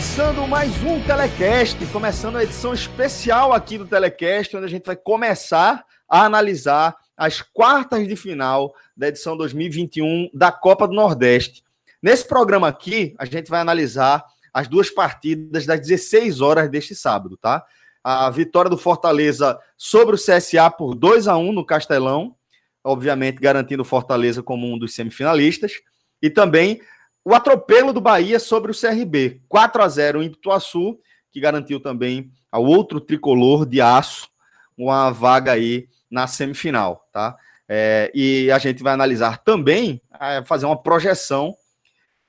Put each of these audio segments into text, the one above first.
Começando mais um Telecast, começando a edição especial aqui do Telecast, onde a gente vai começar a analisar as quartas de final da edição 2021 da Copa do Nordeste. Nesse programa aqui, a gente vai analisar as duas partidas das 16 horas deste sábado, tá? A vitória do Fortaleza sobre o CSA por 2 a 1 no Castelão, obviamente garantindo o Fortaleza como um dos semifinalistas, e também o atropelo do Bahia sobre o CRB, 4 a 0 em Pituaçu, que garantiu também ao outro tricolor de aço uma vaga aí na semifinal, tá? É, e a gente vai analisar também, é, fazer uma projeção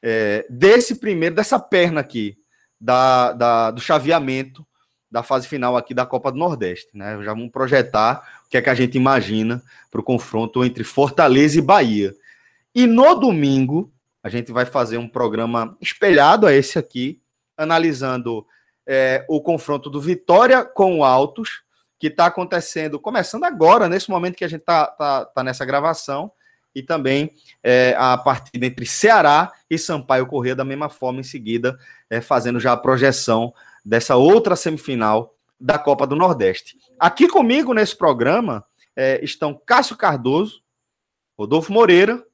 é, desse primeiro, dessa perna aqui, da, da, do chaveamento da fase final aqui da Copa do Nordeste, né? Já vamos projetar o que é que a gente imagina para o confronto entre Fortaleza e Bahia. E no domingo, a gente vai fazer um programa espelhado a esse aqui, analisando é, o confronto do Vitória com o Altos, que está acontecendo, começando agora, nesse momento que a gente está tá, tá nessa gravação, e também é, a partida entre Ceará e Sampaio Corrêa, da mesma forma, em seguida, é, fazendo já a projeção dessa outra semifinal da Copa do Nordeste. Aqui comigo nesse programa é, estão Cássio Cardoso, Rodolfo Moreira,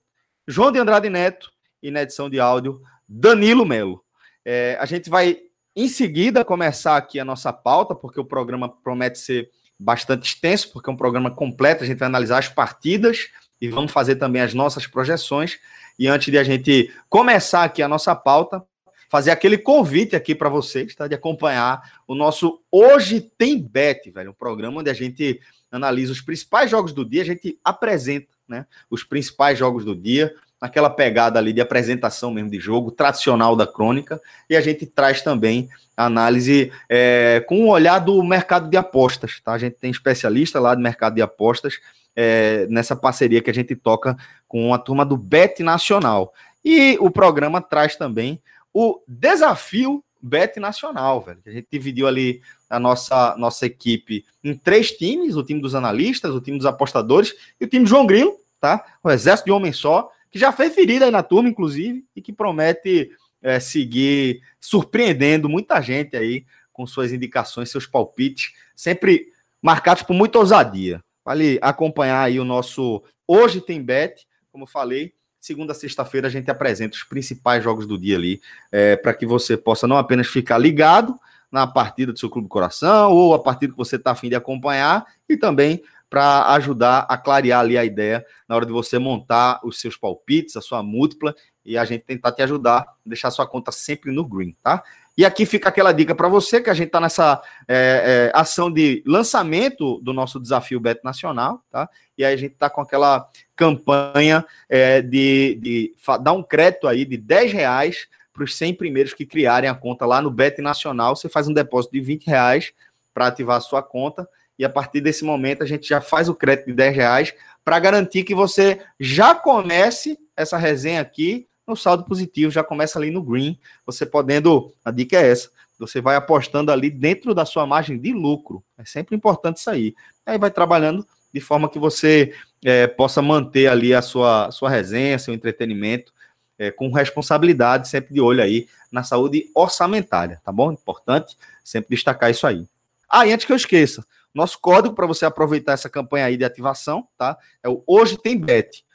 João de Andrade Neto e na edição de áudio, Danilo Melo. É, a gente vai, em seguida, começar aqui a nossa pauta, porque o programa promete ser bastante extenso, porque é um programa completo, a gente vai analisar as partidas e vamos fazer também as nossas projeções. E antes de a gente começar aqui a nossa pauta, fazer aquele convite aqui para vocês, tá? De acompanhar o nosso Hoje Tem Bet, velho, um programa onde a gente analisa os principais jogos do dia, a gente apresenta, né? Os principais jogos do dia, naquela pegada ali de apresentação mesmo de jogo, tradicional da crônica, e a gente traz também análise é, com um olhar do mercado de apostas, tá? A gente tem especialista lá do mercado de apostas é, nessa parceria que a gente toca com a turma do Bet Nacional. E o programa traz também o desafio Bet Nacional, velho. A gente dividiu ali a nossa, nossa equipe em três times: o time dos analistas, o time dos apostadores e o time João Grilo, tá? O exército de homem só que já fez ferida aí na turma, inclusive, e que promete é, seguir surpreendendo muita gente aí com suas indicações, seus palpites, sempre marcados por muita ousadia. Vale acompanhar aí o nosso Hoje Tem Bet, como falei, segunda a sexta-feira a gente apresenta os principais jogos do dia ali, é, para que você possa não apenas ficar ligado na partida do seu clube coração, ou a partida que você está afim de acompanhar, e também para ajudar a clarear ali a ideia na hora de você montar os seus palpites, a sua múltipla e a gente tentar te ajudar, deixar sua conta sempre no green, tá? E aqui fica aquela dica para você que a gente está nessa é, é, ação de lançamento do nosso desafio Beto Nacional, tá? E aí a gente está com aquela campanha é, de, de dar um crédito aí de 10 reais para os 100 primeiros que criarem a conta lá no Bet Nacional. Você faz um depósito de 20 reais para ativar a sua conta e a partir desse momento a gente já faz o crédito de 10 reais para garantir que você já comece essa resenha aqui no saldo positivo, já começa ali no green, você podendo, a dica é essa, você vai apostando ali dentro da sua margem de lucro, é sempre importante isso aí, aí vai trabalhando de forma que você é, possa manter ali a sua, sua resenha, seu entretenimento, é, com responsabilidade, sempre de olho aí na saúde orçamentária, tá bom? Importante sempre destacar isso aí. Ah, e antes que eu esqueça, nosso código para você aproveitar essa campanha aí de ativação, tá? É o Hoje Tem Bet.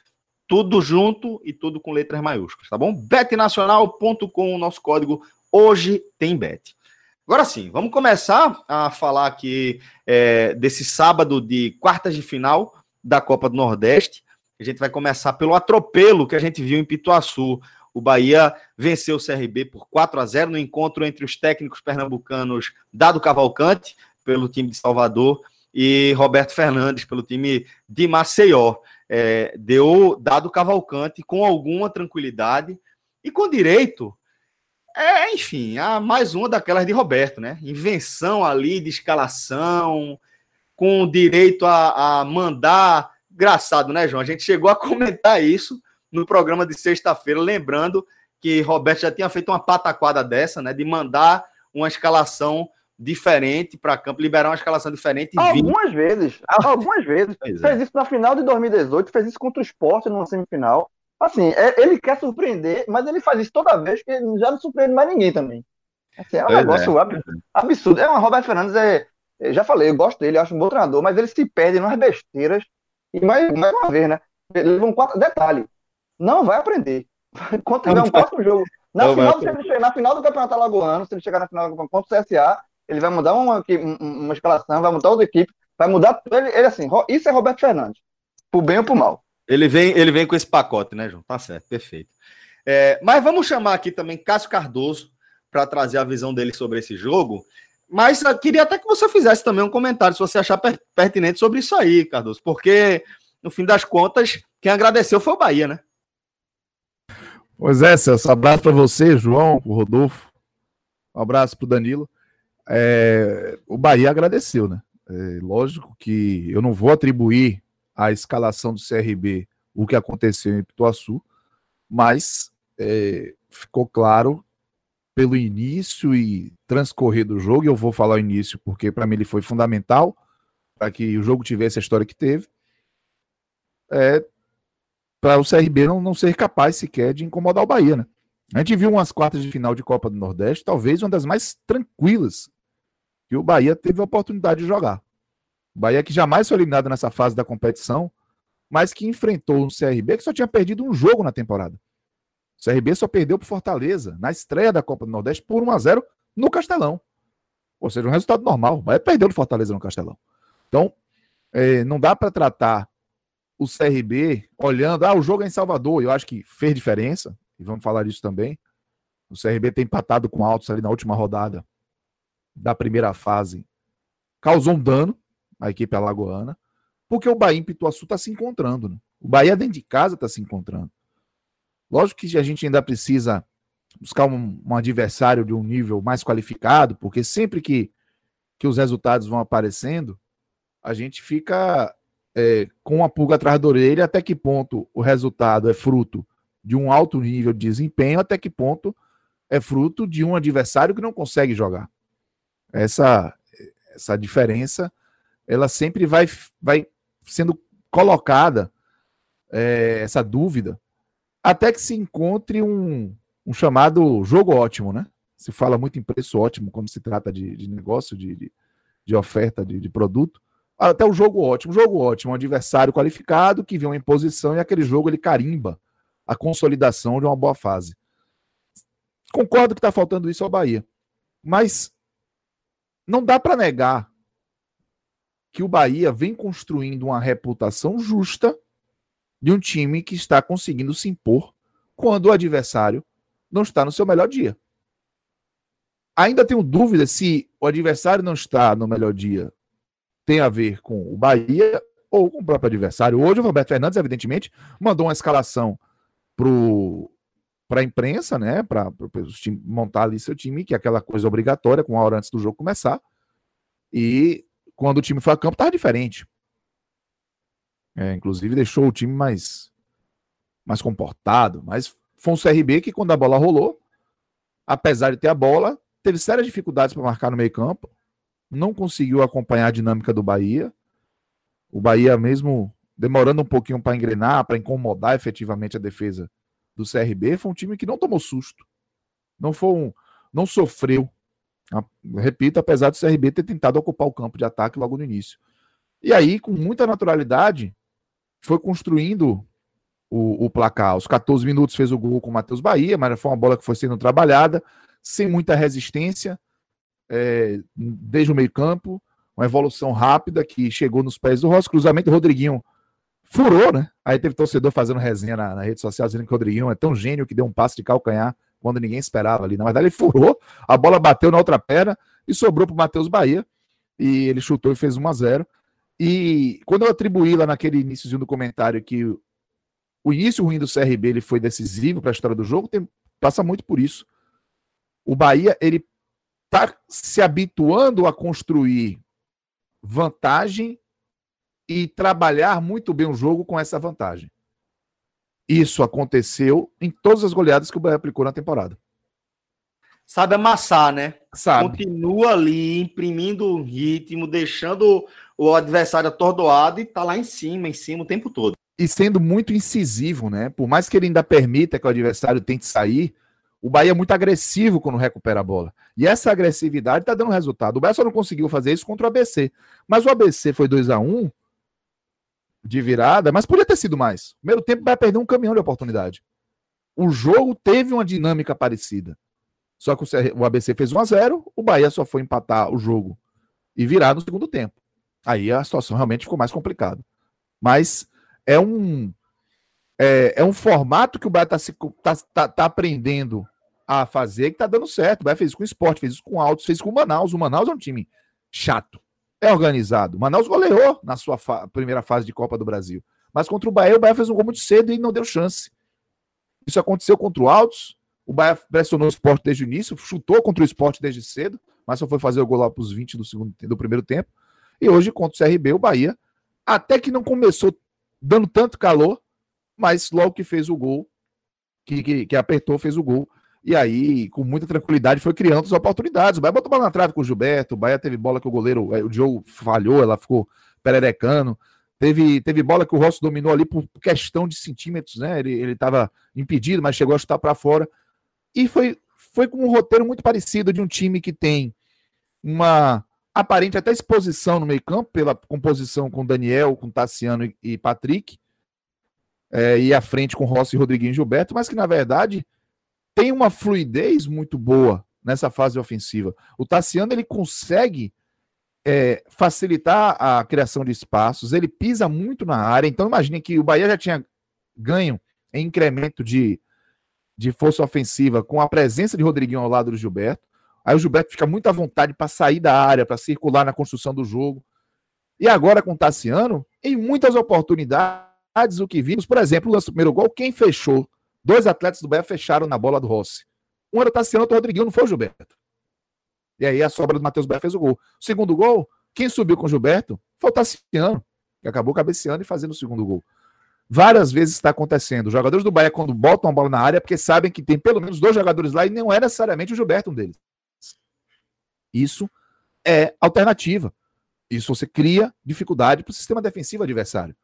Tudo junto e tudo com letras maiúsculas, tá bom? betnacional.com, nosso código Hoje Tem Bet. Agora sim, vamos começar a falar aqui é, desse sábado de quartas de final da Copa do Nordeste. A gente vai começar pelo atropelo que a gente viu em Pituaçu. O Bahia venceu o CRB por 4 a 0 no encontro entre os técnicos pernambucanos Dado Cavalcante, pelo time de Salvador, e Roberto Fernandes, pelo time de Maceió. É, deu Dado Cavalcante com alguma tranquilidade e com direito. É, enfim, a mais uma daquelas de Roberto, né? Invenção ali de escalação, com direito a, a mandar. Engraçado, né, João? A gente chegou a comentar isso no programa de sexta-feira, lembrando que Roberto já tinha feito uma pataquada dessa, né? De mandar uma escalação diferente para campo, liberar uma escalação diferente. Algumas vir... vezes, algumas vezes. Pois fez é. isso na final de 2018, fez isso contra o Sport numa semifinal. Assim, é, ele quer surpreender, mas ele faz isso toda vez que já não surpreende mais ninguém também. Assim, é um pois negócio é. absurdo. É uma Roberto Fernandes, é, já falei, eu gosto dele, acho um bom treinador, mas ele se perde nas besteiras. E mais, mais uma vez, né? Leva um quatro. Detalhe, não vai aprender. Quando tiver um próximo jogo. Na final, do, na final do Campeonato Alagoano, se ele chegar na final contra o CSA, ele vai mudar uma, uma escalação, vai mudar outra equipe, vai mudar. Ele, ele assim, isso é Roberto Fernandes. Pro bem ou pro mal. Ele vem, ele vem com esse pacote, né, João? Tá certo, perfeito. É, mas vamos chamar aqui também Cássio Cardoso para trazer a visão dele sobre esse jogo. Mas eu queria até que você fizesse também um comentário, se você achar pertinente sobre isso aí, Cardoso, porque no fim das contas, quem agradeceu foi o Bahia, né? Pois é, Celso. Abraço para você, João, o Rodolfo. Um abraço para o Danilo. É, o Bahia agradeceu, né? É, lógico que eu não vou atribuir à escalação do CRB o que aconteceu em Pituaçu, mas é, ficou claro pelo início e transcorrer do jogo, e eu vou falar o início porque para mim ele foi fundamental para que o jogo tivesse a história que teve, é, para o CRB não, não ser capaz sequer de incomodar o Bahia, né? A gente viu umas quartas de final de Copa do Nordeste, talvez uma das mais tranquilas que o Bahia teve a oportunidade de jogar. O Bahia que jamais foi eliminado nessa fase da competição, mas que enfrentou um CRB que só tinha perdido um jogo na temporada. O CRB só perdeu para Fortaleza na estreia da Copa do Nordeste por 1 a 0 no Castelão. Ou seja, um resultado normal. O Bahia perdeu do Fortaleza no Castelão. Então, é, não dá para tratar o CRB olhando, ah, o jogo é em Salvador, eu acho que fez diferença, e vamos falar disso também. O CRB tem empatado com Altos ali na última rodada da primeira fase. Causou um dano à equipe alagoana, porque o Bahia em Pituaçu está se encontrando. Né? O Bahia dentro de casa está se encontrando. Lógico que a gente ainda precisa buscar um, um, adversário de um nível mais qualificado, porque sempre que, que os resultados vão aparecendo, a gente fica é, com a pulga atrás da orelha até que ponto o resultado é fruto de um alto nível de desempenho, até que ponto é fruto de um adversário que não consegue jogar. Essa, essa diferença, ela sempre vai, vai sendo colocada, é, essa dúvida, até que se encontre um, um chamado jogo ótimo, né? Se fala muito em preço ótimo quando se trata de, de negócio, de, de, de oferta de, de produto até o jogo ótimo. Jogo ótimo, um adversário qualificado que vê uma imposição e aquele jogo ele carimba a consolidação de uma boa fase. Concordo que está faltando isso ao Bahia. Mas não dá para negar que o Bahia vem construindo uma reputação justa de um time que está conseguindo se impor quando o adversário não está no seu melhor dia. Ainda tenho dúvida se o adversário não está no melhor dia tem a ver com o Bahia ou com o próprio adversário. Hoje o Roberto Fernandes, evidentemente, mandou uma escalação para a imprensa, né? Para montar ali seu time, que é aquela coisa obrigatória, com uma hora antes do jogo começar. E quando o time foi a campo, estava diferente. É, inclusive deixou o time mais, mais comportado. Mas foi um CRB que, quando a bola rolou, apesar de ter a bola, teve sérias dificuldades para marcar no meio-campo não conseguiu acompanhar a dinâmica do Bahia. O Bahia, mesmo demorando um pouquinho para engrenar, para incomodar efetivamente a defesa do CRB, foi um time que não tomou susto. Não foi um, não sofreu. Repito, apesar do CRB ter tentado ocupar o campo de ataque logo no início. E aí, com muita naturalidade, foi construindo o, o placar. Aos 14 minutos fez o gol com o Matheus Bahia, mas foi uma bola que foi sendo trabalhada, sem muita resistência é, desde o meio-campo, uma evolução rápida que chegou nos pés do Rossi. Cruzamento, o Rodriguinho furou, né? Aí teve torcedor fazendo resenha na, na rede social dizendo que o Rodriguinho é tão gênio que deu um passe de calcanhar quando ninguém esperava ali. Na verdade, ele furou, a bola bateu na outra perna e sobrou para o Matheus Bahia. E ele chutou e fez 1 a 0 E quando eu atribuí lá naquele iníciozinho do comentário que o início ruim do CRB ele foi decisivo para a história do jogo, tem, passa muito por isso. O Bahia, ele tá se habituando a construir vantagem e trabalhar muito bem o jogo com essa vantagem. Isso aconteceu em todas as goleadas que o Bahia aplicou na temporada. Sabe amassar, né? Sabe. Continua ali, imprimindo o ritmo, deixando o adversário atordoado e tá lá em cima, em cima o tempo todo. E sendo muito incisivo, né? Por mais que ele ainda permita que o adversário tente sair, o Bahia é muito agressivo quando recupera a bola. E essa agressividade tá dando resultado. O Bahia só não conseguiu fazer isso contra o ABC. Mas o ABC foi 2 a 1 de virada, mas podia ter sido mais. Primeiro tempo vai perder um caminhão de oportunidade. O jogo teve uma dinâmica parecida. Só que o ABC fez 1 a 0, o Bahia só foi empatar o jogo e virar no segundo tempo. Aí a situação realmente ficou mais complicada. Mas é um é, é um formato que o Bahia está tá, tá, tá aprendendo a fazer que está dando certo. O Bahia fez isso com o esporte, fez isso com o Altos, fez isso com o Manaus. O Manaus é um time chato é organizado. Manaus goleou na sua fa primeira fase de Copa do Brasil. Mas contra o Bahia, o Bahia fez um gol muito cedo e não deu chance. Isso aconteceu contra o Altos. O Bahia pressionou o esporte desde o início, chutou contra o esporte desde cedo, mas só foi fazer o gol lá para os 20 do, segundo, do primeiro tempo. E hoje, contra o CRB, o Bahia, até que não começou dando tanto calor, mas logo que fez o gol, que, que, que apertou, fez o gol, e aí, com muita tranquilidade, foi criando as oportunidades. O Bahia botou bola na trave com o Gilberto, o Bahia teve bola que o goleiro, é, o Diogo falhou, ela ficou pererecando. Teve, teve bola que o Rossi dominou ali por questão de centímetros, né? Ele estava impedido, mas chegou a chutar para fora. E foi, foi com um roteiro muito parecido de um time que tem uma aparente até exposição no meio-campo, pela composição com Daniel, com Tassiano e, e Patrick, é, e à frente com Rossi, Rodriguinho e Gilberto, mas que na verdade tem uma fluidez muito boa nessa fase ofensiva. O Tassiano ele consegue é, facilitar a criação de espaços, ele pisa muito na área. Então, imagine que o Bahia já tinha ganho em incremento de, de força ofensiva com a presença de Rodriguinho ao lado do Gilberto. Aí o Gilberto fica muito à vontade para sair da área, para circular na construção do jogo. E agora com o Tassiano, em muitas oportunidades, o que vimos, por exemplo, o lance do primeiro gol, quem fechou Dois atletas do Bahia fecharam na bola do Rossi. Um era o Tassiano, outro o Rodriguinho, não foi o Gilberto. E aí a sobra do Matheus Bahia fez o gol. O segundo gol, quem subiu com o Gilberto foi o Tassiano, que acabou cabeceando e fazendo o segundo gol. Várias vezes está acontecendo. Os jogadores do Bahia, quando botam a bola na área, é porque sabem que tem pelo menos dois jogadores lá e não é necessariamente o Gilberto um deles. Isso é alternativa. Isso você cria dificuldade para o sistema defensivo adversário.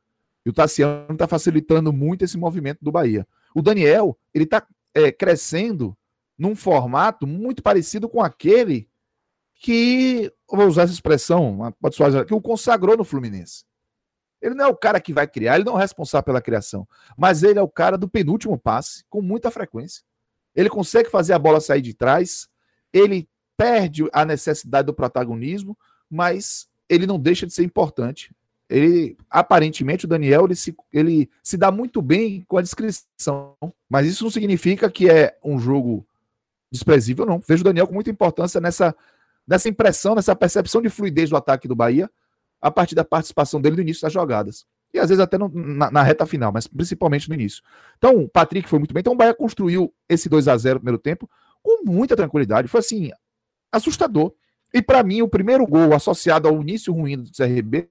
E o Tassiano está facilitando muito esse movimento do Bahia. O Daniel, ele está é, crescendo num formato muito parecido com aquele que, vou usar essa expressão, pode usar, que o consagrou no Fluminense. Ele não é o cara que vai criar, ele não é responsável pela criação, mas ele é o cara do penúltimo passe, com muita frequência. Ele consegue fazer a bola sair de trás, ele perde a necessidade do protagonismo, mas ele não deixa de ser importante ele aparentemente o Daniel ele se, ele se dá muito bem com a descrição, mas isso não significa que é um jogo desprezível, não. Vejo o Daniel com muita importância nessa, nessa impressão, nessa percepção de fluidez do ataque do Bahia, a partir da participação dele no início das jogadas. E às vezes até no, na, na, reta final, mas principalmente no início. Então, o Patrick foi muito bem. Então, o Bahia construiu esse 2 a 0 no primeiro tempo com muita tranquilidade. Foi assim, assustador. E para mim, o primeiro gol associado ao início ruim do CRB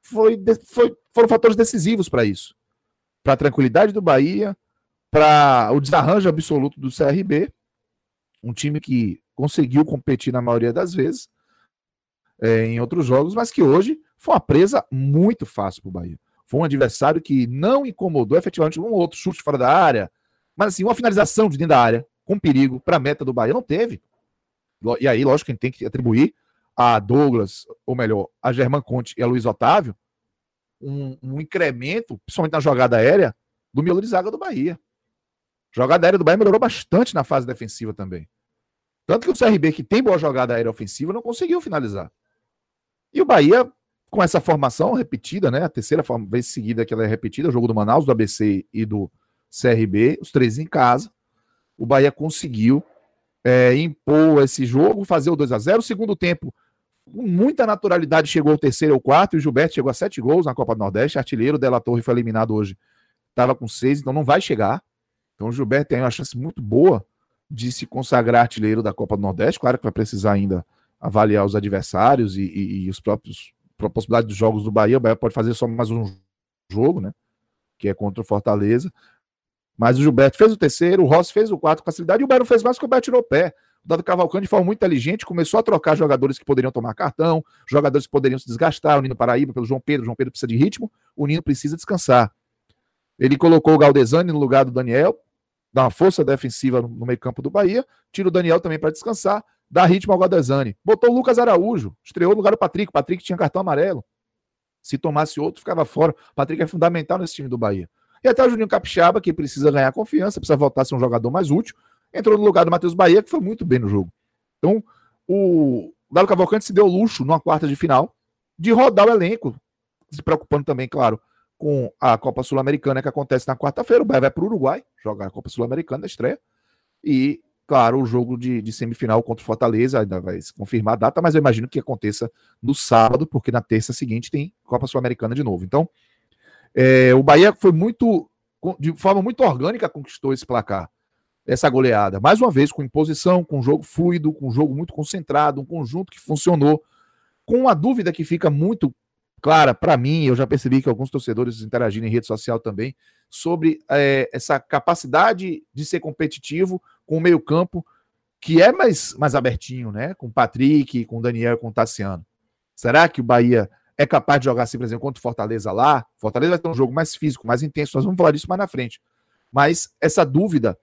foi, foi, foram fatores decisivos para isso. Para a tranquilidade do Bahia, para o desarranjo absoluto do CRB, um time que conseguiu competir na maioria das vezes é, em outros jogos, mas que hoje foi uma presa muito fácil para o Bahia. Foi um adversário que não incomodou efetivamente um outro chute fora da área, mas assim, uma finalização de dentro da área, com perigo, para a meta do Bahia, não teve. E aí, lógico a gente tem que atribuir a Douglas, ou melhor, a Germán Conte e a Luiz Otávio, um, um, incremento, principalmente na jogada aérea, do miolo de zaga do Bahia. Jogada aérea do Bahia melhorou bastante na fase defensiva também. Tanto que o CRB, que tem boa jogada aérea ofensiva, não conseguiu finalizar. E o Bahia com essa formação repetida, né? A terceira vez seguida que ela é repetida, o jogo do Manaus, do ABC e do CRB, os três em casa. O Bahia conseguiu é, impor esse jogo, fazer o 2 a 0 O segundo tempo, com muita naturalidade, chegou ao terceiro ou quarto, e o Gilberto chegou a sete gols na Copa do Nordeste, artilheiro, o Della Torre foi eliminado hoje, estava com seis, então não vai chegar. Então o Gilberto tem uma chance muito boa de se consagrar artilheiro da Copa do Nordeste, claro que vai precisar ainda avaliar os adversários e, e, e os próprios a possibilidade dos jogos do Bahia, o Bahia pode fazer só mais um jogo, né? Que é contra o Fortaleza. Mas o Gilberto fez o terceiro, o Rossi fez o quarto com facilidade e o Bahia não fez mais porque o Bahia tirou o pé. O Dado Cavalcante, de forma muito inteligente, começou a trocar jogadores que poderiam tomar cartão, jogadores que poderiam se desgastar. O Nino Paraíba pelo João Pedro. O João Pedro precisa de ritmo, o Nino precisa descansar. Ele colocou o Galdesani no lugar do Daniel, dá uma força defensiva no meio-campo do Bahia, tira o Daniel também para descansar, dá ritmo ao Galdesani. Botou o Lucas Araújo, estreou no lugar do Patrick. O Patrick tinha cartão amarelo. Se tomasse outro, ficava fora. O Patrick é fundamental nesse time do Bahia. E até o Juninho Capixaba, que precisa ganhar confiança, precisa voltar a ser um jogador mais útil, entrou no lugar do Matheus Bahia, que foi muito bem no jogo. Então, o Galo Cavalcante se deu luxo numa quarta de final de rodar o elenco, se preocupando também, claro, com a Copa Sul-Americana que acontece na quarta-feira. O Bahia vai para o Uruguai jogar a Copa Sul-Americana, estreia. E, claro, o jogo de, de, semifinal contra o Fortaleza ainda vai se confirmar a data, mas eu imagino que aconteça no sábado, porque na terça seguinte tem Copa Sul-Americana de novo. Então, é, o Bahia foi muito, de forma muito orgânica, conquistou esse placar, essa goleada. Mais uma vez, com imposição, com jogo fluido, com jogo muito concentrado, um conjunto que funcionou. Com uma dúvida que fica muito clara para mim, eu já percebi que alguns torcedores interagiram em rede social também, sobre é, essa capacidade de ser competitivo com o meio-campo, que é mais, mais abertinho, né? Com o Patrick, com o Daniel, com o Tassiano. Será que o Bahia é capaz de jogar assim, por exemplo, contra o Fortaleza lá. Fortaleza vai ter um jogo mais físico, mais intenso. Nós vamos falar disso mais na frente. Mas essa dúvida,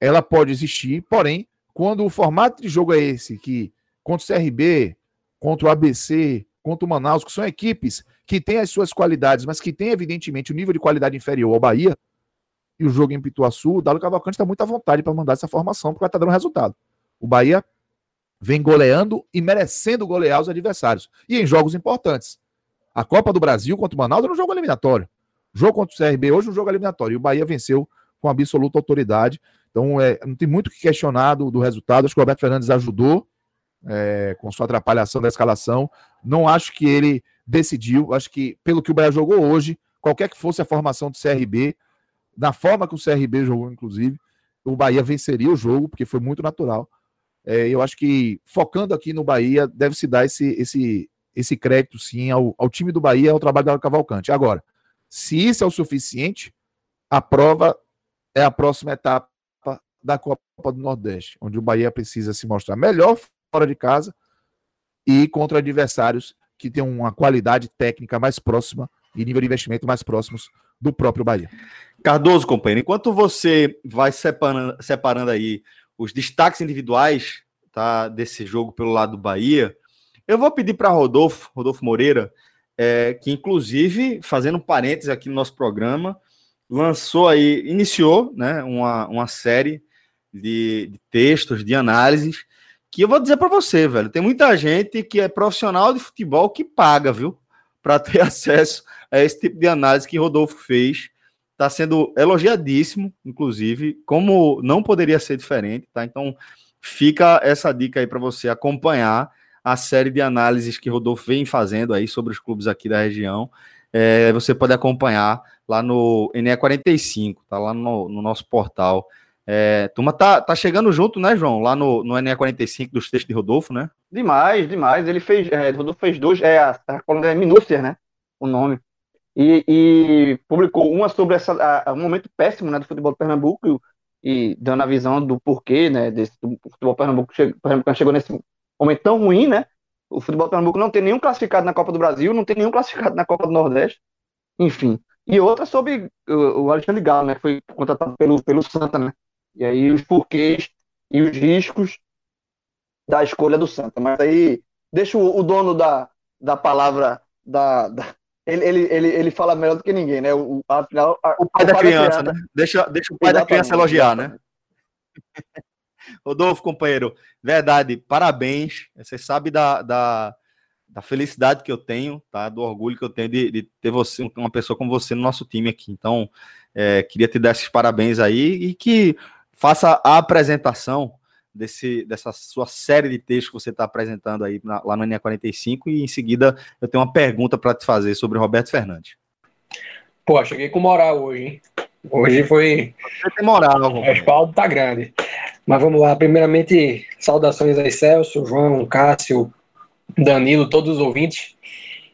ela pode existir, porém, quando o formato de jogo é esse, que contra o CRB, contra o ABC, contra o Manaus, que são equipes que têm as suas qualidades, mas que têm, evidentemente, o um nível de qualidade inferior ao Bahia, e o jogo em Pituaçu, o Dalo Cavalcante está muito à vontade para mandar essa formação, porque vai estar tá dando resultado. O Bahia vem goleando e merecendo golear os adversários. E em jogos importantes. A Copa do Brasil contra o Manaus era um jogo eliminatório. O jogo contra o CRB hoje é um jogo eliminatório. E o Bahia venceu com absoluta autoridade. Então, é, não tem muito o que questionar do, do, resultado. Acho que o Roberto Fernandes ajudou é, com sua atrapalhação da escalação. Não acho que ele decidiu. Acho que, pelo que o Bahia jogou hoje, qualquer que fosse a formação do CRB, na forma que o CRB jogou, inclusive, o Bahia venceria o jogo, porque foi muito natural. É, eu acho que, focando aqui no Bahia, deve se dar esse, esse, esse crédito sim ao, ao time do Bahia, ao trabalho da Cavalcante. Agora, se isso é o suficiente, a prova é a próxima etapa da Copa do Nordeste, onde o Bahia precisa se mostrar melhor fora de casa e contra adversários que têm uma qualidade técnica mais próxima e nível de investimento mais próximos do próprio Bahia. Cardoso, companheiro, enquanto você vai separando, separando aí os destaques individuais tá, desse jogo pelo lado do Bahia, eu vou pedir para Rodolfo, Rodolfo Moreira, é, que inclusive, fazendo um parênteses aqui no nosso programa, lançou aí, iniciou né, uma, uma série de, de textos, de análises, que eu vou dizer para você, velho, tem muita gente que é profissional de futebol que paga, viu, para ter acesso a esse tipo de análise que Rodolfo fez. Está sendo elogiadíssimo, inclusive, como não poderia ser diferente, tá? Então, fica essa dica aí para você acompanhar a série de análises que Rodolfo vem fazendo aí sobre os clubes aqui da região. É, você pode acompanhar lá no NE45, tá lá no, no nosso portal. É, turma tá, tá chegando junto, né, João? Lá no, no NE45 dos textos de Rodolfo, né? Demais, demais. Ele fez, é, Rodolfo fez dois, é a, a coluna é Minúcia, né? O nome. E, e publicou uma sobre essa, a, um momento péssimo né, do futebol do Pernambuco e, e dando a visão do porquê, né, desse do futebol Pernambuco, chegou, Pernambuco chegou nesse momento tão ruim, né? O futebol Pernambuco não tem nenhum classificado na Copa do Brasil, não tem nenhum classificado na Copa do Nordeste, enfim. E outra sobre o Alexandre Galo, né? Que foi contratado pelo, pelo Santa, né? E aí os porquês e os riscos da escolha do Santa. Mas aí deixa o, o dono da, da palavra da, da, ele, ele, ele, ele fala melhor do que ninguém, né? O, afinal, o pai, o da, pai criança, da criança, né? Deixa, deixa o pai da criança elogiar, né? Rodolfo, companheiro, verdade, parabéns. Você sabe da, da, da felicidade que eu tenho, tá? Do orgulho que eu tenho de, de ter você, uma pessoa como você no nosso time aqui. Então, é, queria te dar esses parabéns aí e que faça a apresentação desse, dessa sua série de textos que você está apresentando aí na, lá no NE45 e em seguida eu tenho uma pergunta para te fazer sobre Roberto Fernandes. Pô, cheguei com moral hoje, hein? Hoje foi. Você tem moral, O respaldo tá grande. Mas vamos lá. Primeiramente, saudações a Celso, João, Cássio, Danilo, todos os ouvintes.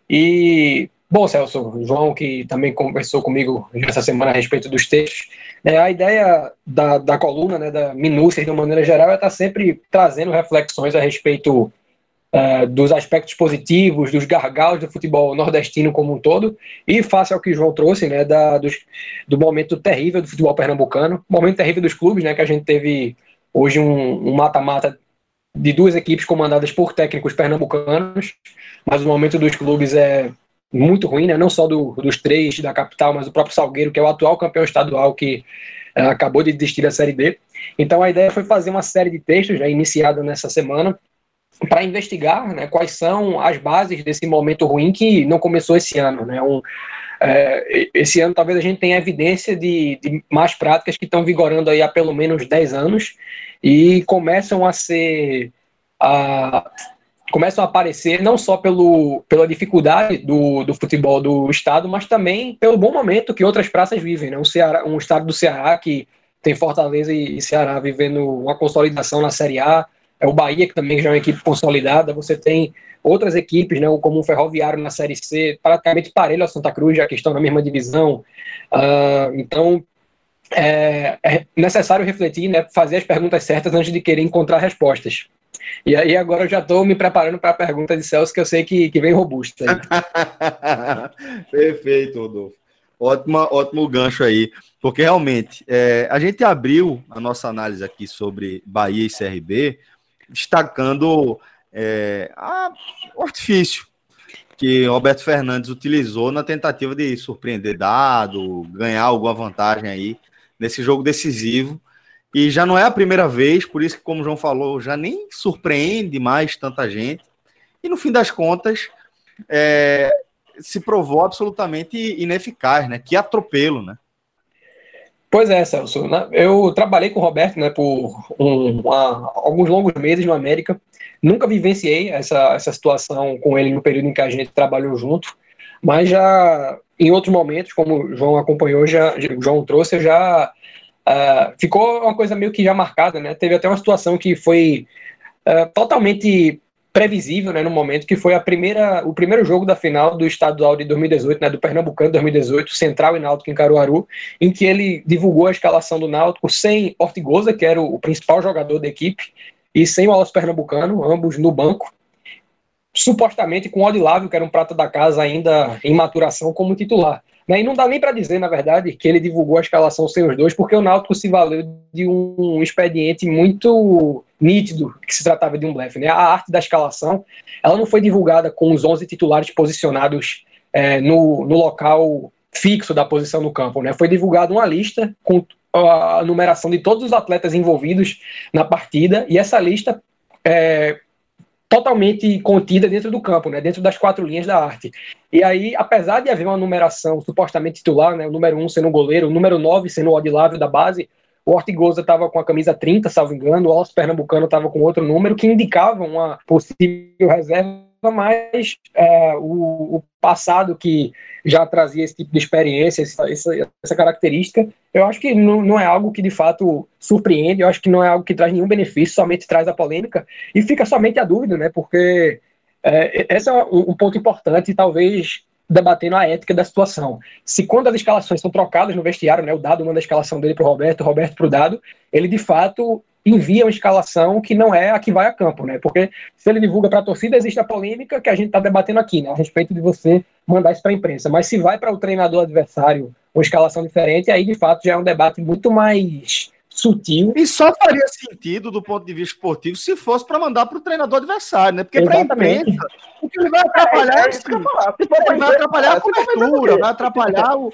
E, bom, Celso, João, que também conversou comigo essa semana a respeito dos textos. É, a ideia da, da coluna, né, da minúcia de uma maneira geral, é estar sempre trazendo reflexões a respeito uh, dos aspectos positivos, dos gargalos do futebol nordestino como um todo, e face ao que o João trouxe, né, da, dos, do momento terrível do futebol pernambucano, momento terrível dos clubes, né, que a gente teve hoje um mata-mata um de duas equipes comandadas por técnicos pernambucanos, mas o momento dos clubes é muito ruim, né? não só do, dos três da capital, mas do próprio Salgueiro, que é o atual campeão estadual que é, acabou de desistir da Série B. Então a ideia foi fazer uma série de textos, né, iniciada nessa semana, para investigar né, quais são as bases desse momento ruim que não começou esse ano. Né? Um, é, esse ano talvez a gente tenha evidência de, de más práticas que estão vigorando aí há pelo menos 10 anos e começam a ser a, começam a aparecer não só pelo, pela dificuldade do, do futebol do estado, mas também pelo bom momento que outras praças vivem. Né? Um, Ceará, um estado do Ceará que tem Fortaleza e, Ceará vivendo uma consolidação na Série A, é o Bahia, que também já é uma equipe consolidada, você tem outras equipes, né, como o Ferroviário na Série C, praticamente parelho ao Santa Cruz, já que estão na mesma divisão. Uh, então, é, é, necessário refletir, né, fazer as perguntas certas antes de querer encontrar respostas. E aí agora eu já estou me preparando para a pergunta de Celso, que eu sei que, que vem robusta. Perfeito, Rodolfo. Ótimo, ótimo gancho aí, porque realmente é, a gente abriu a nossa análise aqui sobre Bahia e CRB, destacando é, a, o artifício que Roberto Fernandes utilizou na tentativa de surpreender dado, ganhar alguma vantagem aí nesse jogo decisivo. E já não é a primeira vez, por isso que, como o João falou, já nem surpreende mais tanta gente. E no fim das contas, é, se provou absolutamente ineficaz, né? Que atropelo, né? Pois é, Celso. Né? Eu trabalhei com o Roberto né, por um, uma, alguns longos meses no América. Nunca vivenciei essa, essa situação com ele no período em que a gente trabalhou junto, mas já em outros momentos, como o João acompanhou, já, o João trouxe, já uh, ficou uma coisa meio que já marcada. Né? Teve até uma situação que foi uh, totalmente previsível, né, no momento que foi a primeira, o primeiro jogo da final do estadual de 2018, né, do Pernambucano 2018, Central e Náutico em Caruaru, em que ele divulgou a escalação do Náutico sem Ortigosa, que era o, principal jogador da equipe, e sem o Alonso Pernambucano, ambos no banco, supostamente com o Odilávio, que era um prata da casa ainda em maturação como titular. Né? E não dá nem para dizer, na verdade, que ele divulgou a escalação sem os dois, porque o Náutico se valeu de um expediente muito nítido que se tratava de um blefe. Né? A arte da escalação ela não foi divulgada com os 11 titulares posicionados é, no, no local fixo da posição no campo. Né? Foi divulgada uma lista com a numeração de todos os atletas envolvidos na partida, e essa lista é, totalmente contida dentro do campo, né, dentro das quatro linhas da arte. E aí, apesar de haver uma numeração supostamente titular, né, o número 1 um sendo o goleiro, o número 9 sendo o Odilávio da base, o Ortigosa estava com a camisa 30, salvo engano, o Alves Pernambucano estava com outro número, que indicava uma possível reserva mas é, o, o, passado que já trazia esse tipo de experiência, essa, essa, essa característica, eu acho que não, não, é algo que de fato surpreende, eu acho que não é algo que traz nenhum benefício, somente traz a polêmica, e fica somente a dúvida, né? Porque é, esse é um, um ponto importante, talvez debatendo a ética da situação. Se quando as escalações são trocadas no vestiário, né, o Dado manda a escalação dele para o Roberto, o Roberto para o Dado, ele de fato envia uma escalação que não é a que vai a campo, né? Porque se ele divulga para a torcida, existe a polêmica que a gente está debatendo aqui, né? A respeito de você mandar isso para a imprensa. Mas se vai para o treinador adversário uma escalação diferente, aí de fato já é um debate muito mais sutil. E só faria sentido do ponto de vista esportivo se fosse para mandar para o treinador adversário, né? Porque para a imprensa, o que ele vai atrapalhar, é, é, assim, ele vai atrapalhar a cobertura, vai atrapalhar o,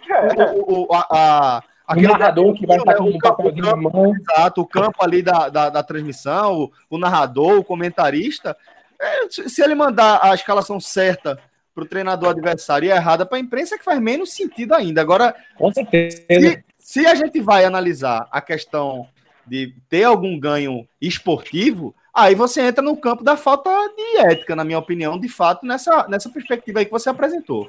o, o a, a Aquele narrador que vai estar com um papelzinho na mão. Exato, o campo ali da, da, da transmissão, o, o, narrador, o comentarista. É, se ele mandar a escalação certa para o treinador adversário e errada para a imprensa, é que faz menos sentido ainda. Agora, com certeza. Se, se a gente vai analisar a questão de ter algum ganho esportivo, aí você entra no campo da falta de ética, na minha opinião, de fato, nessa, nessa perspectiva aí que você apresentou.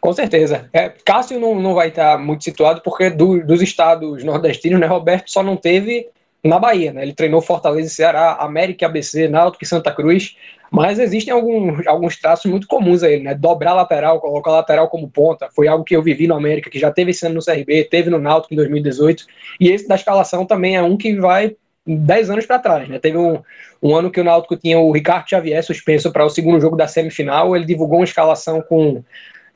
Com certeza. É, Cássio não, não vai estar muito situado, porque do, dos estados nordestinos, né, Roberto só não teve na Bahia, né? Ele treinou Fortaleza e Ceará, América ABC, Náutico e Santa Cruz, mas existem alguns, alguns traços muito comuns a ele, né? Dobrar lateral, colocar lateral como ponta, foi algo que eu vivi no América, que já teve esse ano no CRB, teve no Náutico em 2018, e esse da escalação também é um que vai 10 anos para trás, né? Teve um, um ano que o Náutico tinha o Ricardo Xavier suspenso para o segundo jogo da semifinal, ele divulgou uma escalação com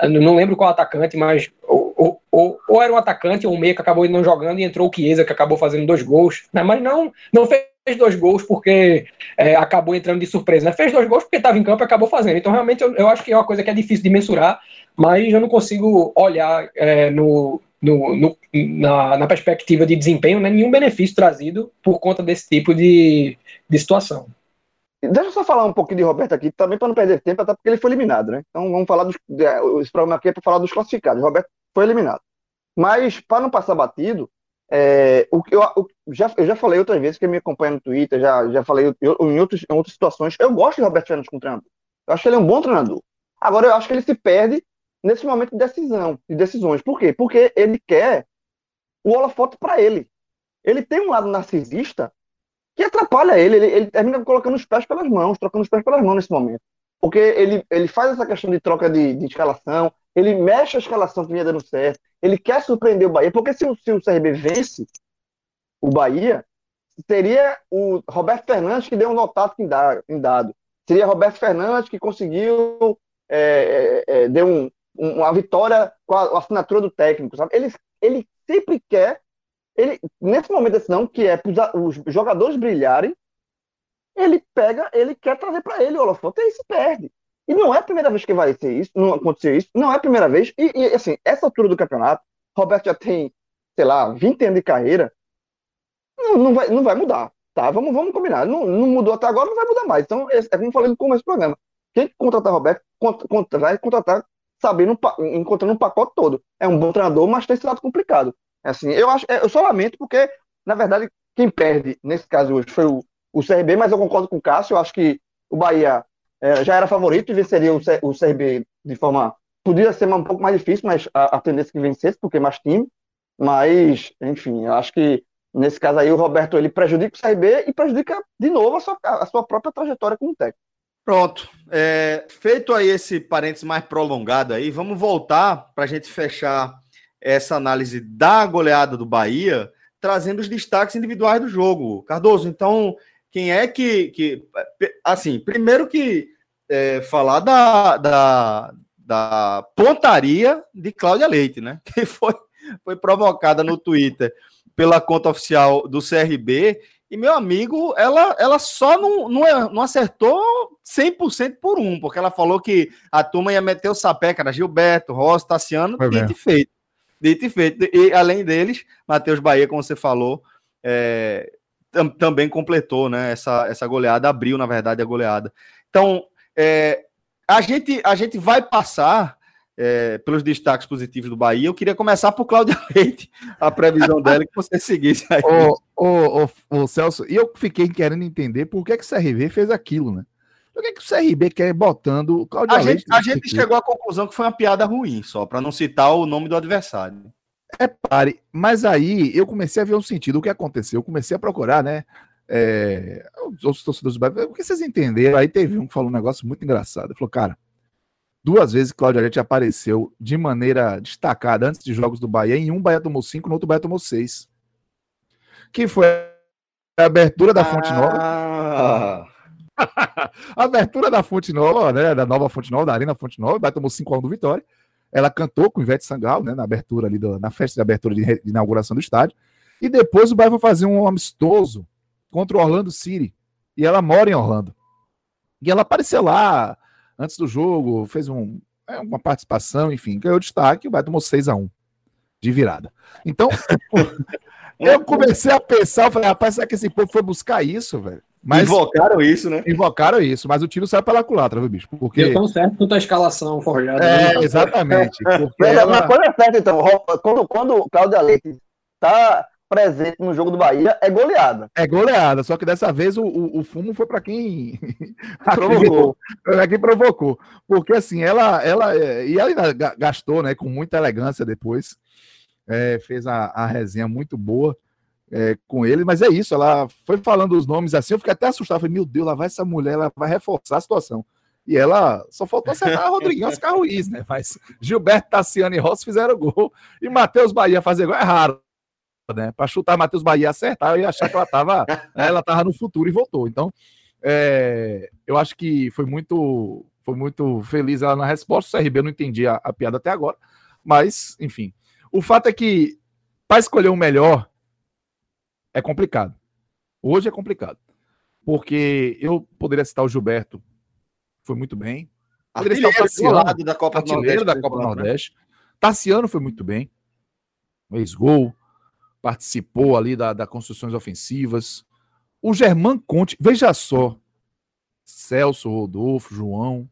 não lembro qual atacante, mas ou, ou, ou, era um atacante ou um meio que acabou não jogando e entrou o Chiesa, que acabou fazendo dois gols, né? mas não, não fez dois gols porque é, acabou entrando de surpresa, né? fez dois gols porque estava em campo e acabou fazendo. Então, realmente, eu, eu, acho que é uma coisa que é difícil de mensurar, mas eu não consigo olhar é, no, no, no na, na, perspectiva de desempenho né? nenhum benefício trazido por conta desse tipo de, de situação. Deixa eu só falar um pouquinho de Roberto aqui, também para não perder tempo, até porque ele foi eliminado, né? Então vamos falar dos. Esse programa aqui é para falar dos classificados. Roberto foi eliminado. Mas, para não passar batido, é, o eu, eu, já, eu já falei outras vezes, que me acompanha no Twitter, já, já falei eu, em, outros, em outras situações, eu gosto de Roberto Fernandes como treinador. Eu acho que ele é um bom treinador. Agora, eu acho que ele se perde nesse momento de decisão, de decisões. Por quê? Porque ele quer o holofote para ele. Ele tem um lado narcisista que atrapalha ele. Ele, ele termina colocando os pés pelas mãos, trocando os pés pelas mãos nesse momento. Porque ele, ele faz essa questão de troca de, de escalação, ele mexe a escalação que vinha dando certo, ele quer surpreender o Bahia, porque se, se o CRB vence o Bahia, seria o Roberto Fernandes que deu um notado em dado. Seria Roberto Fernandes que conseguiu, é, é, é, deu um, uma vitória com a, assinatura do técnico, sabe? Ele, ele sempre quer ele, nesse momento assim, não, que é para os jogadores brilharem, ele pega, ele quer trazer para ele o holofote e se perde. E não é a primeira vez que vai ser isso, não acontecer isso, não é a primeira vez. E, e, assim, essa altura do campeonato, Roberto já tem, sei lá, 20 anos de carreira, não, não, vai, não vai mudar, tá? Vamos, vamos combinar. Não, não mudou até agora, não vai mudar mais. Então, é, é como eu falei no começo do programa. Quem contratar Roberto, contra, vai contratar sabendo, encontrando um pacote todo. É um bom treinador, mas tem esse lado complicado. Assim, eu acho, é, eu só lamento porque, na verdade, quem perde nesse caso hoje foi o, o CRB, mas eu concordo com o Cássio, eu acho que o Bahia é, já era favorito e venceria o, o CRB de forma. Podia ser um pouco mais difícil, mas a, a tendência é que vencesse, porque é mais time. Mas, enfim, eu acho que nesse caso aí o Roberto ele prejudica o CRB e prejudica de novo a sua, a sua própria trajetória como técnico. Pronto. É, feito aí esse parênteses mais prolongado aí, vamos voltar para a gente fechar essa análise da goleada do Bahia, trazendo os destaques individuais do jogo. Cardoso, então, quem é que. que assim, primeiro que é, falar da, da, da pontaria de Cláudia Leite, né? Que foi, foi provocada no Twitter pela conta oficial do CRB. E, meu amigo, ela, ela só não, não, não acertou 100% por um, porque ela falou que a turma ia meter o sapé, cara, Gilberto, Rossi, Tassiano, e feito. Dito e feito. E além deles, Matheus Bahia, como você falou, é, tam, também completou né, essa, essa goleada, abriu, na verdade, a goleada. Então, é, a, gente, a gente vai passar é, pelos destaques positivos do Bahia. Eu queria começar por Cláudia Leite, a previsão dela, que você seguisse aí. Ô, ô, ô, ô, Celso, e eu fiquei querendo entender por que, que o CRV fez aquilo, né? Por que, que o CRB quer botando Cláudio A gente, a gente chegou à conclusão que foi uma piada ruim, só, para não citar o nome do adversário. É, pare. Mas aí eu comecei a ver um sentido. O que aconteceu? Eu comecei a procurar, né? É, os torcedores do Bahia, o que vocês entenderam? Aí teve um que falou um negócio muito engraçado. Ele falou, cara, duas vezes Cláudio Arete apareceu de maneira destacada antes de jogos do Bahia. Em um Bahia tomou cinco, no outro Bahia tomou seis. Que foi a abertura da Fonte Nova. Ah. a abertura da Fonte Nova, né? Da nova Fonte Nova, da Arena Fonte Nova, vai tomou 5x1 do Vitória. Ela cantou com Ivete Sangal, né? Na abertura ali, do, na festa de abertura de, de, inauguração do estádio. E depois o Bahia vai fazer um amistoso contra o Orlando City. E ela mora em Orlando. E ela apareceu lá antes do jogo, fez um, é, uma participação, enfim, ganhou destaque. O Bahia tomou 6x1 de virada. Então, eu comecei a pensar, eu falei, rapaz, será que esse povo foi buscar isso, velho? Mas, invocaram isso, né? Invocaram isso, mas o tiro saiu pela culatra, viu, bicho? Porque... Deu tão certo quanto a escalação forjada. É, né? exatamente. Mas, ela... mas quando é certo, então, quando, quando Cláudio Leite tá presente no jogo do Bahia, é goleada. É goleada, só que dessa vez o, o, o fumo foi para quem provocou. Pra quem provocou. Porque assim, ela, ela e ela gastou, né, com muita elegância depois. É, fez a, a resenha muito boa é, com ele, mas é isso, ela foi falando os nomes assim, eu fiquei até assustado, falei, meu Deus, lá vai essa mulher, ela vai reforçar a situação. E ela só faltou acertar a Rodriguinho Oscar Ruiz, né? Mas Gilberto, Tassiano e Rossi fizeram gol. E Matheus Bahia fazer gol é raro, né? Para chutar Matheus Bahia acertar, eu ia achar que ela estava né? ela tava no futuro e voltou. Então, é, eu acho que foi muito foi muito feliz ela na resposta. O CRB eu não entendi a, a piada até agora, mas enfim. O fato é que para escolher o melhor é complicado. Hoje é complicado. Porque eu poderia citar o Gilberto, foi muito bem. Poderia citar o Tassiano, da Copa do Nordeste. da Copa do Nordeste. Né? Tassiano foi muito bem. Ex-gol. Participou ali da, da construções ofensivas. O Germán Conte, veja só. Celso, Rodolfo, João,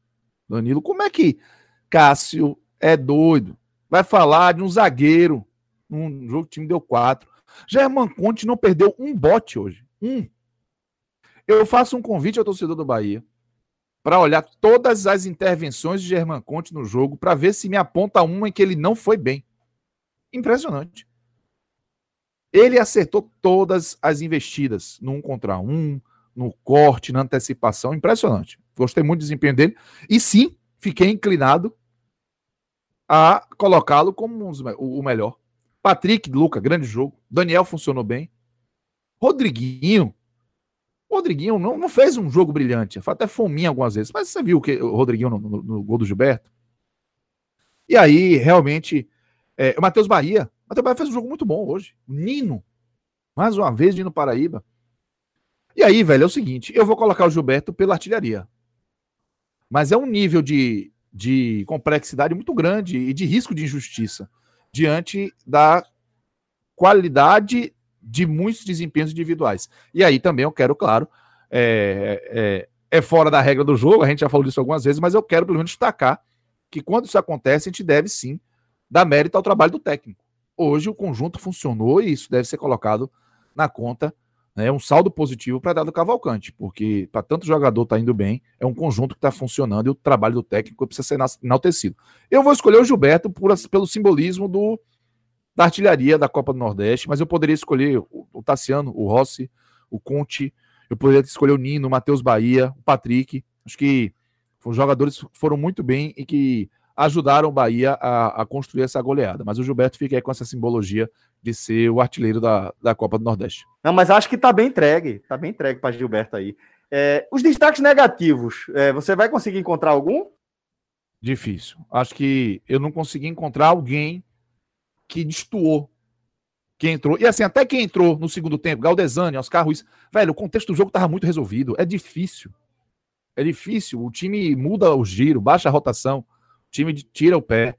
Danilo. Como é que Cássio é doido? Vai falar de um zagueiro. Um jogo que o time deu quatro. German Conte não perdeu um bote hoje. Um. Eu faço um convite ao torcedor do Bahia para olhar todas as intervenções de German Conte no jogo para ver se me aponta uma em que ele não foi bem. Impressionante. Ele acertou todas as investidas no um contra um, no corte, na antecipação. Impressionante. Gostei muito do desempenho dele. E sim, fiquei inclinado a colocá-lo como o melhor. Patrick, Luca, grande jogo. Daniel funcionou bem. Rodriguinho. Rodriguinho não, não fez um jogo brilhante. Até fominha algumas vezes. Mas você viu o que o Rodriguinho no, no, no gol do Gilberto? E aí, realmente, é, o Matheus Bahia. O Matheus Bahia fez um jogo muito bom hoje. Nino. Mais uma vez, Nino Paraíba. E aí, velho, é o seguinte: eu vou colocar o Gilberto pela artilharia. Mas é um nível de, de complexidade muito grande e de risco de injustiça diante da qualidade de muitos desempenhos individuais. E aí também eu quero, claro, é, é, é, fora da regra do jogo, a gente já falou disso algumas vezes, mas eu quero pelo menos destacar que quando isso acontece, a gente deve sim dar mérito ao trabalho do técnico. Hoje o conjunto funcionou e isso deve ser colocado na conta né, um saldo positivo para Dado Cavalcante, porque para tanto jogador tá indo bem, é um conjunto que está funcionando e o trabalho do técnico precisa ser enaltecido. Eu vou escolher o Gilberto por, pelo simbolismo do, da artilharia da Copa do Nordeste, mas eu poderia escolher o, o Tassiano, o Rossi, o Conte, eu poderia escolher o Nino, o Matheus Bahia, o Patrick. Acho que os jogadores foram muito bem e que ajudaram o Bahia a, a, construir essa goleada. Mas o Gilberto fica aí com essa simbologia de ser o artilheiro da, da Copa do Nordeste. Não, mas acho que tá bem entregue, tá bem entregue para Gilberto aí. É, os destaques negativos, é, você vai conseguir encontrar algum? Difícil. Acho que eu não consegui encontrar alguém que destoou. Que entrou. E assim, até quem entrou no segundo tempo, Galdesani, Oscar Ruiz. Velho, o contexto do jogo tava muito resolvido. É difícil. É difícil. O time muda o giro, baixa a rotação. Time tira o pé.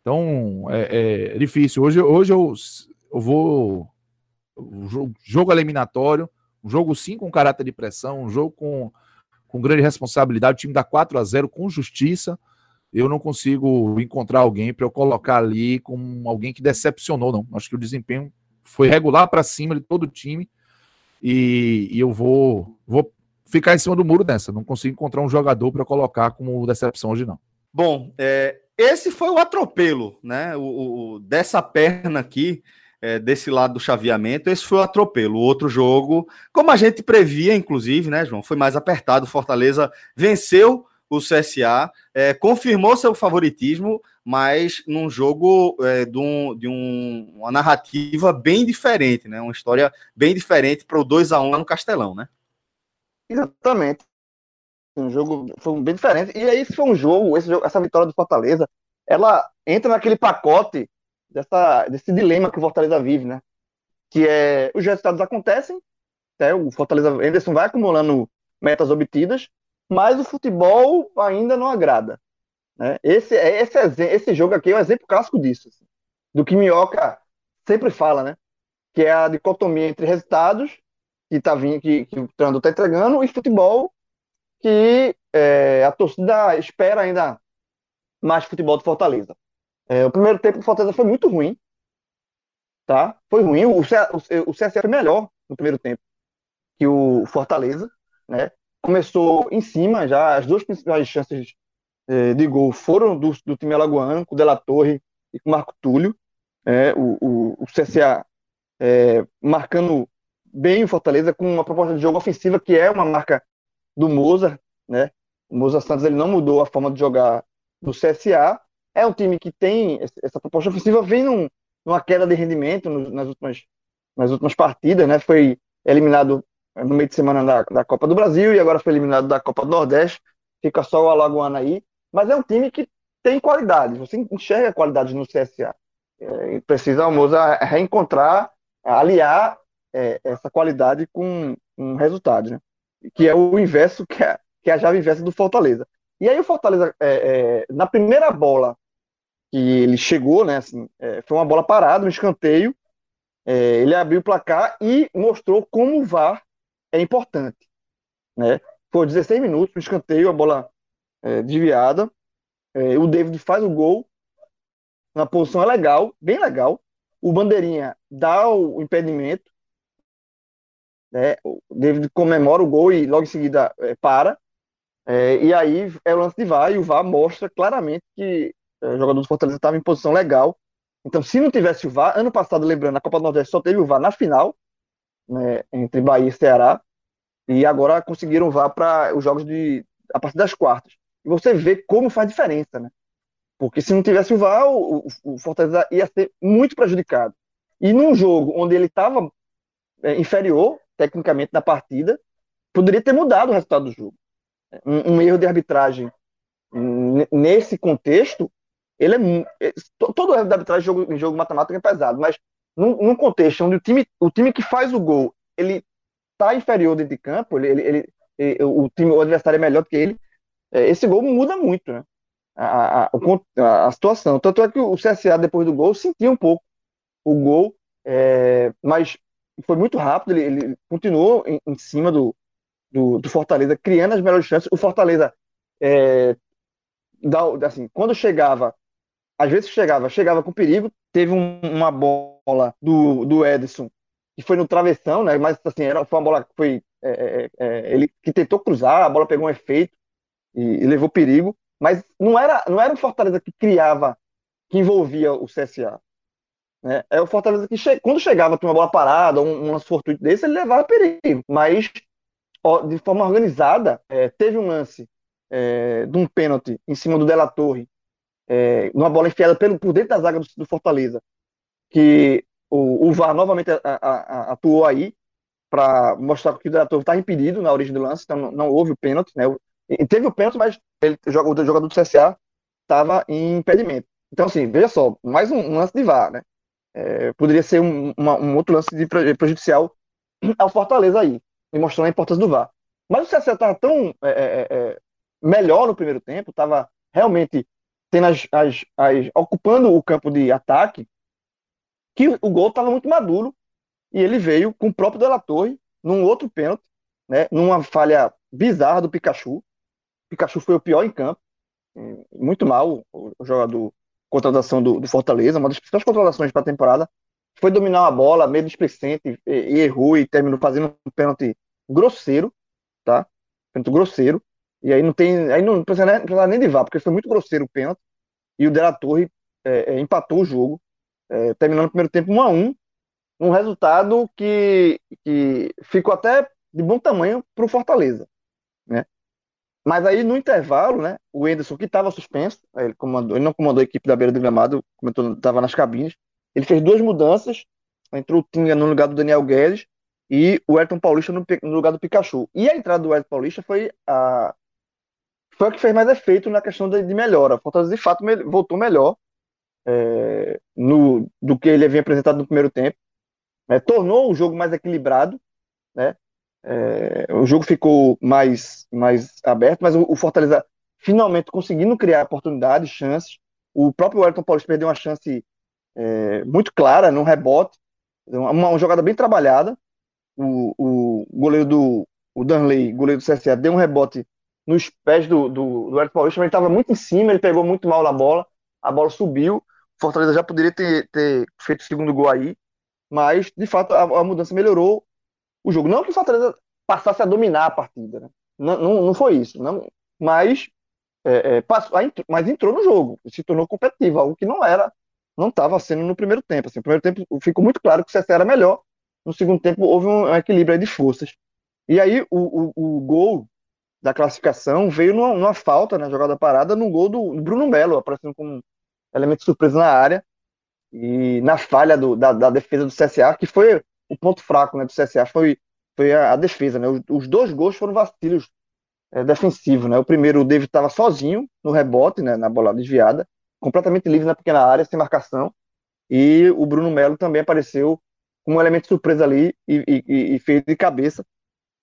Então, é, é difícil. Hoje, hoje eu, eu vou. Jogo, eliminatório, um jogo sim com caráter de pressão, um jogo com, com grande responsabilidade. O time dá 4 a 0 com justiça. Eu não consigo encontrar alguém para eu colocar ali como alguém que decepcionou, não. Acho que o desempenho foi regular para cima de todo o time. E, e, eu vou, vou ficar em cima do muro dessa. Não consigo encontrar um jogador para colocar como decepção hoje, não. Bom, é, esse foi o atropelo, né? O, o dessa perna aqui é, desse lado do chaveamento, esse foi o atropelo. O outro jogo, como a gente previa, inclusive, né, João, foi mais apertado. Fortaleza venceu o CSA, é, confirmou seu favoritismo, mas num jogo é, de, um, de um, uma narrativa bem diferente, né? Uma história bem diferente para o 2 a 1 lá no Castelão, né? Exatamente. Um jogo foi bem diferente. E aí, foi um jogo, esse jogo, essa vitória do Fortaleza, ela entra naquele pacote dessa, desse dilema que o Fortaleza vive, né? Que é os resultados acontecem, né? o Fortaleza Anderson vai acumulando metas obtidas, mas o futebol ainda não agrada. Né? Esse, esse, esse jogo aqui é um exemplo clássico disso, assim, do que Minhoca sempre fala, né? Que é a dicotomia entre resultados que tá vindo, que, que o treinador está entregando, e futebol que é, a torcida espera ainda mais futebol do Fortaleza. É, o primeiro tempo do Fortaleza foi muito ruim, tá? Foi ruim. O, CSE foi melhor no primeiro tempo que o Fortaleza, né? Começou em cima já, as duas principais chances é, de gol foram do, do time alagoano, com o Della Torre e com o Marco Túlio. É, o, o, o CSA é, marcando bem o Fortaleza com uma proposta de jogo ofensiva que é uma marca do Moza, né? O Moza Santos ele não mudou a forma de jogar do CSA. É um time que tem essa proposta ofensiva, vem num, numa queda de rendimento nas últimas, nas últimas partidas, né? Foi eliminado no meio de semana da, da Copa do Brasil e agora foi eliminado da Copa do Nordeste. Fica só o Alagoana aí. Mas é um time que tem qualidade. Você enxerga qualidade no CSA. É, precisa o Moza reencontrar, aliar é, essa qualidade com um resultado, né? Que é o inverso, que é, que é a chave inversa do Fortaleza. E aí o Fortaleza, é, é, na primeira bola que ele chegou, né, assim, é, foi uma bola parada, um escanteio, é, ele abriu o placar e mostrou como o VAR é importante, né? Foi 16 minutos, um escanteio, a bola desviada, o David faz o gol, na posição é legal, bem legal, o Bandeirinha dá o impedimento, né? O David comemora o gol e logo em seguida é, para. É, e aí é o lance de VAR, e o VAR mostra claramente que é, o jogador do Fortaleza estava em posição legal. Então, se não tivesse o VAR, ano passado, lembrando, na Copa do Nordeste só teve o VAR na final, né, entre Bahia e Ceará, e agora conseguiram o VAR para os jogos de a partir das quartas. E você vê como faz diferença, né? Porque se não tivesse o VAR, o, o Fortaleza ia ser muito prejudicado. E num jogo onde ele estava é, inferior, tecnicamente, na partida, poderia ter mudado o resultado do jogo. Um, um erro de arbitragem nesse contexto, ele é, é todo erro de arbitragem em jogo, jogo matemático é pesado, mas num, num, contexto onde o time, o time que faz o gol, ele está inferior dentro de campo, ele, ele, ele, o time, o adversário é melhor que ele, é, esse gol muda muito, né? A, a, a, situação. Tanto é que o CSA, depois do gol, sentia um pouco o gol, é, mas foi muito rápido, ele, ele continuou em, em cima do, do, do, Fortaleza, criando as melhores chances. O Fortaleza, é, assim, quando chegava, às vezes chegava, chegava com perigo. Teve um, uma bola do, do Edson, que foi no travessão, né? Mas assim, era, foi uma bola que foi. É, é, é, ele que tentou cruzar, a bola pegou um efeito e, e levou perigo. Mas não era, não era o Fortaleza que criava, que envolvia o CSA. Né? É o Fortaleza que, che quando chegava com uma bola parada, um, um lance fortuito desse, ele levava perigo. Mas, ó, de forma organizada, é, teve um lance é, de um pênalti em cima do Della Torre, é, numa bola enfiada pelo, por dentro da zaga do, do Fortaleza, que o, o VAR novamente a, a, a, atuou aí para mostrar que o Della Torre estava impedido na origem do lance, então não, não houve o pênalti, né? E teve o pênalti, mas ele, o jogador do CSA estava em impedimento. Então, assim, veja só, mais um lance de VAR, né? É, poderia ser um, uma, um, outro lance de prejudicial ao Fortaleza aí, mostrando a importância do VAR. Mas o CSA estava tão é, é, é, melhor no primeiro tempo, estava realmente tendo as, as, as, ocupando o campo de ataque, que o gol estava muito maduro e ele veio com o próprio Della Torre num outro pênalti, né, numa falha bizarra do Pikachu. Pikachu foi o pior em campo, muito mal o, jogador contratação do, do, Fortaleza, uma das principais contratações para a temporada, foi dominar uma bola meio displicente e, e, errou e terminou fazendo um pênalti grosseiro, tá? Pênalti grosseiro. E aí não tem, aí não precisa nem, precisa nem de vá, porque foi muito grosseiro o pênalti. E o Della Torre é, é, empatou o jogo, é, terminando o primeiro tempo 1 a 1 um resultado que, que ficou até de bom tamanho para o Fortaleza. Mas aí no intervalo, né, o Enderson, que estava suspenso, ele, comandou, ele não comandou a equipe da beira do gramado, estava nas cabines, ele fez duas mudanças, entrou o Tinga no lugar do Daniel Guedes e o Elton Paulista no, no, lugar do Pikachu. E a entrada do Elton Paulista foi a, foi a que fez mais efeito na questão de, de melhora. O Fortaleza, de fato, me, voltou melhor é, no, do que ele havia apresentado no primeiro tempo. É, tornou o jogo mais equilibrado, né? É, o jogo ficou mais, mais aberto, mas o, o, Fortaleza finalmente conseguindo criar oportunidades, chances. O próprio Wellington Paulista perdeu uma chance é, muito clara no rebote, uma, uma, jogada bem trabalhada. O, o, goleiro do o Danley, goleiro do CSA, deu um rebote nos pés do, do, do Eric Paulista, mas ele estava muito em cima, ele pegou muito mal na bola, a bola subiu, o Fortaleza já poderia ter, ter feito o segundo gol aí, mas de fato a, a, mudança melhorou o jogo. Não que o Fortaleza passasse a dominar a partida, né? não, não, não foi isso, não, mas, é, é, passou, mas entrou no jogo, se tornou competitivo, algo que não era, não estava sendo no primeiro tempo. Assim, no primeiro tempo ficou muito claro que o CSA era melhor, no segundo tempo houve um, um equilíbrio de forças. E aí o, o, o gol da classificação veio numa, numa, falta na jogada parada no gol do Bruno Melo, aparecendo como elemento surpresa na área e na falha do, da, da, defesa do CSA, que foi o ponto fraco né, do CSA, foi, foi a, a defesa. Né? Os, os, dois gols foram vacilos é, defensivos. Né? O primeiro, o David estava sozinho no rebote, né, na bola desviada, completamente livre na pequena área, sem marcação. E o Bruno Melo também apareceu como um elemento surpresa ali e, e, e fez de cabeça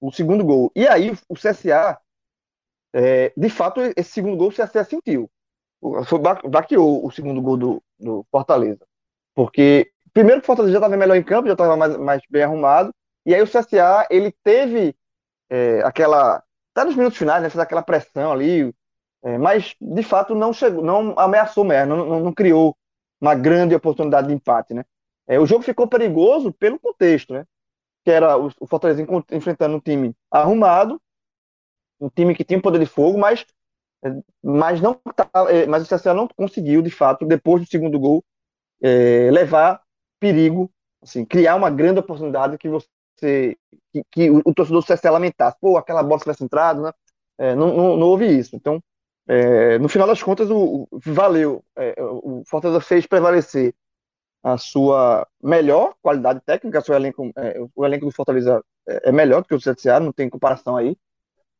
o segundo gol. E aí o CSA é, de fato, esse segundo gol o CSA sentiu. Foi, baqueou o segundo gol do, do Fortaleza. Porque, primeiro, que o Fortaleza já estava melhor em campo, já estava mais, mais bem arrumado. E aí o CSA, ele teve é, aquela. Até nos minutos finais, né, fez aquela pressão ali. É, mas, de fato, não chegou, não ameaçou mesmo, não, não, não criou uma grande oportunidade de empate, né? É, o jogo ficou perigoso pelo contexto, né? Que era o, o Fortaleza enfrentando um time arrumado um time que tinha poder de fogo, mas, mas, não tá, é, mas o CSA não conseguiu, de fato, depois do segundo gol, é, levar perigo, assim, criar uma grande oportunidade que você que, que o, o, torcedor do CSA lamentasse. Pô, aquela bola tivesse entrado, né? É, não, não, não, houve isso. Então, é, no final das contas, o, o valeu. É, o Fortaleza fez prevalecer a sua melhor qualidade técnica, seu elenco, é, o elenco do Fortaleza é, é melhor do que o CSA, não tem comparação aí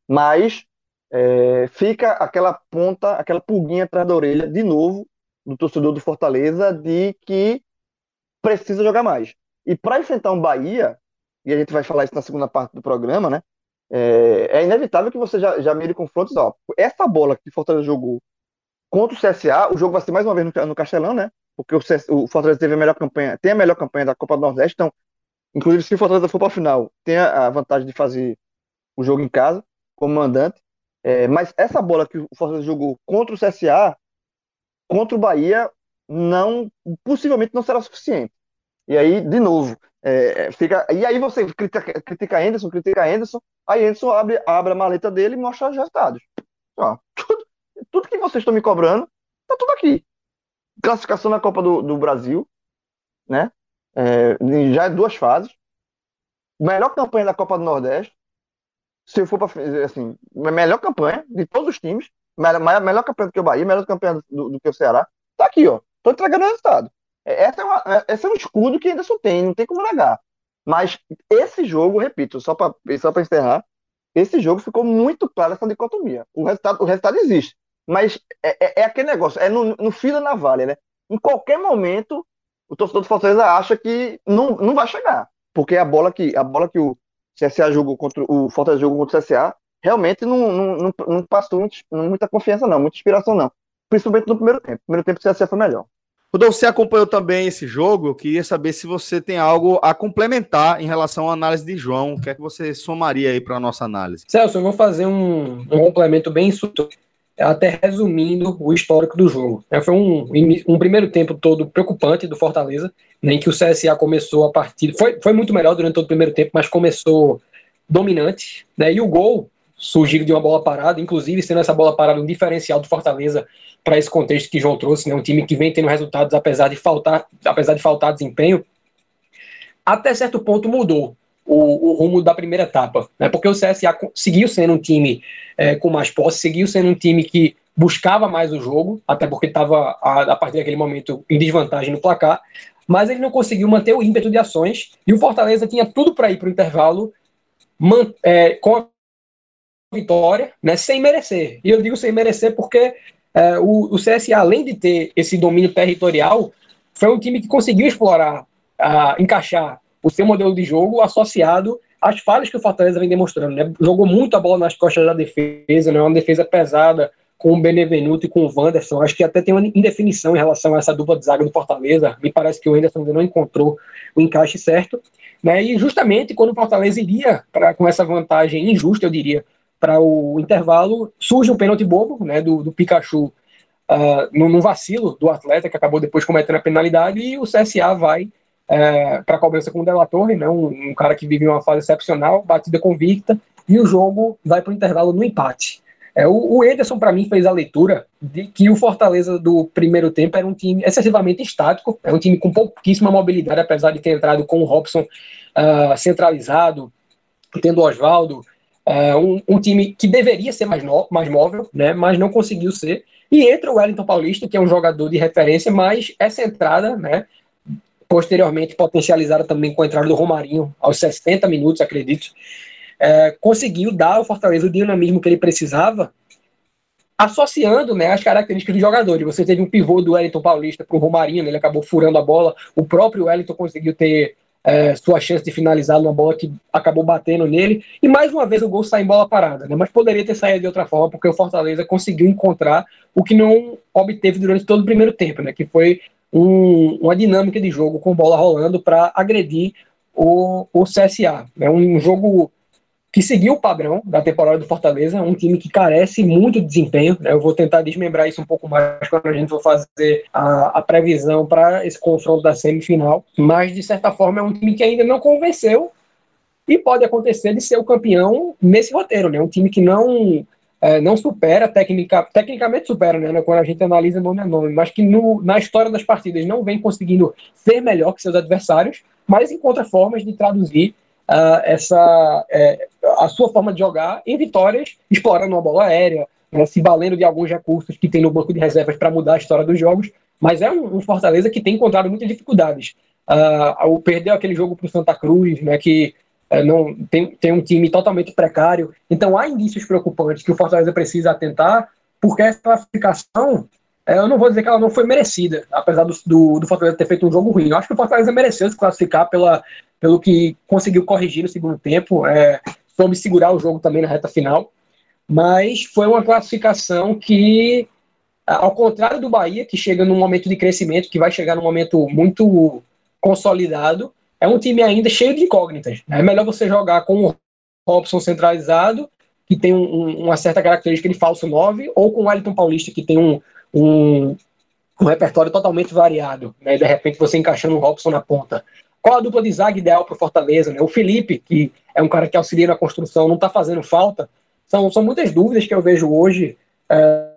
mas é, fica aquela ponta, aquela pulguinha atrás da orelha, de novo, do torcedor do Fortaleza, de que precisa jogar mais. E para enfrentar um Bahia, e a gente vai falar isso na segunda parte do programa, né? É, é inevitável que você já, já mire confrontos. Ó, essa bola que o Fortaleza jogou contra o CSA, o jogo vai ser mais uma vez no, no Castelão, né? Porque o, CS, o, Fortaleza teve a melhor campanha, tem a melhor campanha da Copa do Nordeste, então, inclusive, se o Fortaleza for para a final, tem a, a vantagem de fazer o jogo em casa comandante. É, mas essa bola que o Fortaleza jogou contra o CSA, contra o Bahia, não possivelmente não será suficiente. E aí, de novo, é, fica. E aí você critica, critica Anderson, critica Anderson, aí Anderson abre, abre a maleta dele e mostra os resultados. Ó, tudo, tudo que vocês estão me cobrando, tá tudo aqui. Classificação na Copa do, do Brasil, né? É, já é duas fases. Melhor campanha da Copa do Nordeste se for para assim, melhor campanha de todos os times, melhor, melhor campanha do que o Bahia, melhor campanha do, do que o Ceará, tá aqui, ó. Tô entregando resultado. É, essa é, uma, é, esse é um escudo que ainda só tem, não tem como negar. Mas esse jogo, repito, só para só encerrar, esse jogo ficou muito claro essa dicotomia. O resultado, o resultado existe. Mas é, é, é aquele negócio, é no, no fio da navalha, né? Em qualquer momento, o torcedor do Fortaleza acha que não, não vai chegar. Porque a bola que, a bola que o, CSA jogou contra o Fortaleza jogou contra o CSA, realmente não, não, não, não passou muita confiança, não, muita inspiração, não. Principalmente no primeiro tempo. No primeiro tempo o CSA foi melhor. Rodolfo, você acompanhou também esse jogo. Eu queria saber se você tem algo a complementar em relação à análise de João. O que é que você somaria aí para a nossa análise? Celso, eu vou fazer um, um complemento bem sutil, até resumindo o histórico do jogo. É, foi um, um primeiro tempo todo preocupante do Fortaleza, né, em que o CSA começou a partida. Foi, foi muito melhor durante todo o primeiro tempo, mas começou dominante. Né, e o gol surgiu de uma bola parada, inclusive sendo essa bola parada um diferencial do Fortaleza para esse contexto que João trouxe, né, um time que vem tendo resultados apesar de faltar, apesar de faltar desempenho. Até certo ponto mudou o, o rumo da primeira etapa, né, porque o CSA seguiu sendo um time é, com mais posse, seguiu sendo um time que buscava mais o jogo, até porque estava a, a partir daquele momento em desvantagem no placar, mas ele não conseguiu manter o ímpeto de ações e o Fortaleza tinha tudo para ir para o intervalo man, é, com vitória, né, sem merecer. E eu digo sem merecer porque é, o, o CSA, além de ter esse domínio territorial, foi um time que conseguiu explorar, uh, encaixar o seu modelo de jogo associado às falhas que o Fortaleza vem demonstrando. Né? Jogou muito a bola nas costas da defesa, né? uma defesa pesada, com o Benevenuto e com o Wanderson. Acho que até tem uma indefinição em relação a essa dupla de zaga do Fortaleza. Me parece que o Anderson ainda não encontrou o encaixe certo. Né? E justamente quando o Fortaleza iria pra, com essa vantagem injusta, eu diria, para o intervalo, surge um pênalti bobo né, do, do Pikachu uh, no, vacilo do atleta, que acabou depois cometendo a penalidade, e o CSA vai uh, é, para a cobrança com o Della Torre, né, um, um, cara que vive uma fase excepcional, batida convicta, e o jogo vai para o intervalo no empate. É, o, o Ederson, para mim, fez a leitura de que o Fortaleza do primeiro tempo era um time excessivamente estático, é um time com pouquíssima mobilidade, apesar de ter entrado com o Robson uh, centralizado, tendo o Oswaldo, uh, um, um, time que deveria ser mais, no, mais móvel, né, mas não conseguiu ser. E entra o Wellington Paulista, que é um jogador de referência, mas essa entrada, né, posteriormente potencializada também com a entrada do Romarinho aos 60 minutos, acredito, é, conseguiu dar ao Fortaleza o dinamismo que ele precisava, associando né, as características do jogador. Você teve um pivô do Wellington Paulista para o Romarinho, né, ele acabou furando a bola, o próprio Wellington conseguiu ter é, sua chance de finalizar numa bola que acabou batendo nele, e mais uma vez o gol sai em bola parada, né, mas poderia ter saído de outra forma, porque o Fortaleza conseguiu encontrar o que não obteve durante todo o primeiro tempo, né, que foi um, uma dinâmica de jogo com bola rolando para agredir o, o CSA. É né, um jogo que seguiu o padrão da temporada do Fortaleza, um time que carece muito de desempenho. Né? Eu vou tentar desmembrar isso um pouco mais quando a gente for fazer a, a previsão para esse confronto da semifinal. Mas, de certa forma, é um time que ainda não convenceu e pode acontecer de ser o campeão nesse roteiro. Né? Um time que não é, não supera, tecnica, tecnicamente supera, né, quando a gente analisa nome a nome, mas que no, na história das partidas não vem conseguindo ser melhor que seus adversários, mas encontra formas de traduzir uh, essa, é, a sua forma de jogar em vitórias, explorando uma bola aérea, né, se valendo de alguns recursos que tem no banco de reservas para mudar a história dos jogos. Mas é um, um Fortaleza que tem encontrado muitas dificuldades. Uh, perdeu aquele jogo para o Santa Cruz, né, que uh, não tem, tem um time totalmente precário. Então há indícios preocupantes que o Fortaleza precisa atentar, porque essa classificação é, eu não vou dizer que ela não foi merecida, apesar do, do, do, Fortaleza ter feito um jogo ruim. Eu acho que o Fortaleza mereceu se classificar pela, pelo que conseguiu corrigir no segundo tempo, é, soube segurar o jogo também na reta final, mas foi uma classificação que, ao contrário do Bahia, que chega num momento de crescimento, que vai chegar num momento muito consolidado, é um time ainda cheio de incógnitas. É melhor você jogar com o Robson centralizado, que tem um, uma certa característica de falso 9, ou com o Wellington Paulista, que tem um, um, um repertório totalmente variado. Né? De repente você encaixando o Robson na ponta. Qual a dupla de zaga ideal para o Fortaleza? Né? O Felipe, que é um cara que auxilia na construção, não está fazendo falta. São, são muitas dúvidas que eu vejo hoje é,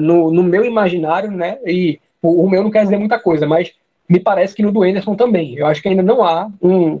no, no meu imaginário, né? E o, o, meu não quer dizer muita coisa, mas me parece que no do Anderson também. Eu acho que ainda não há um.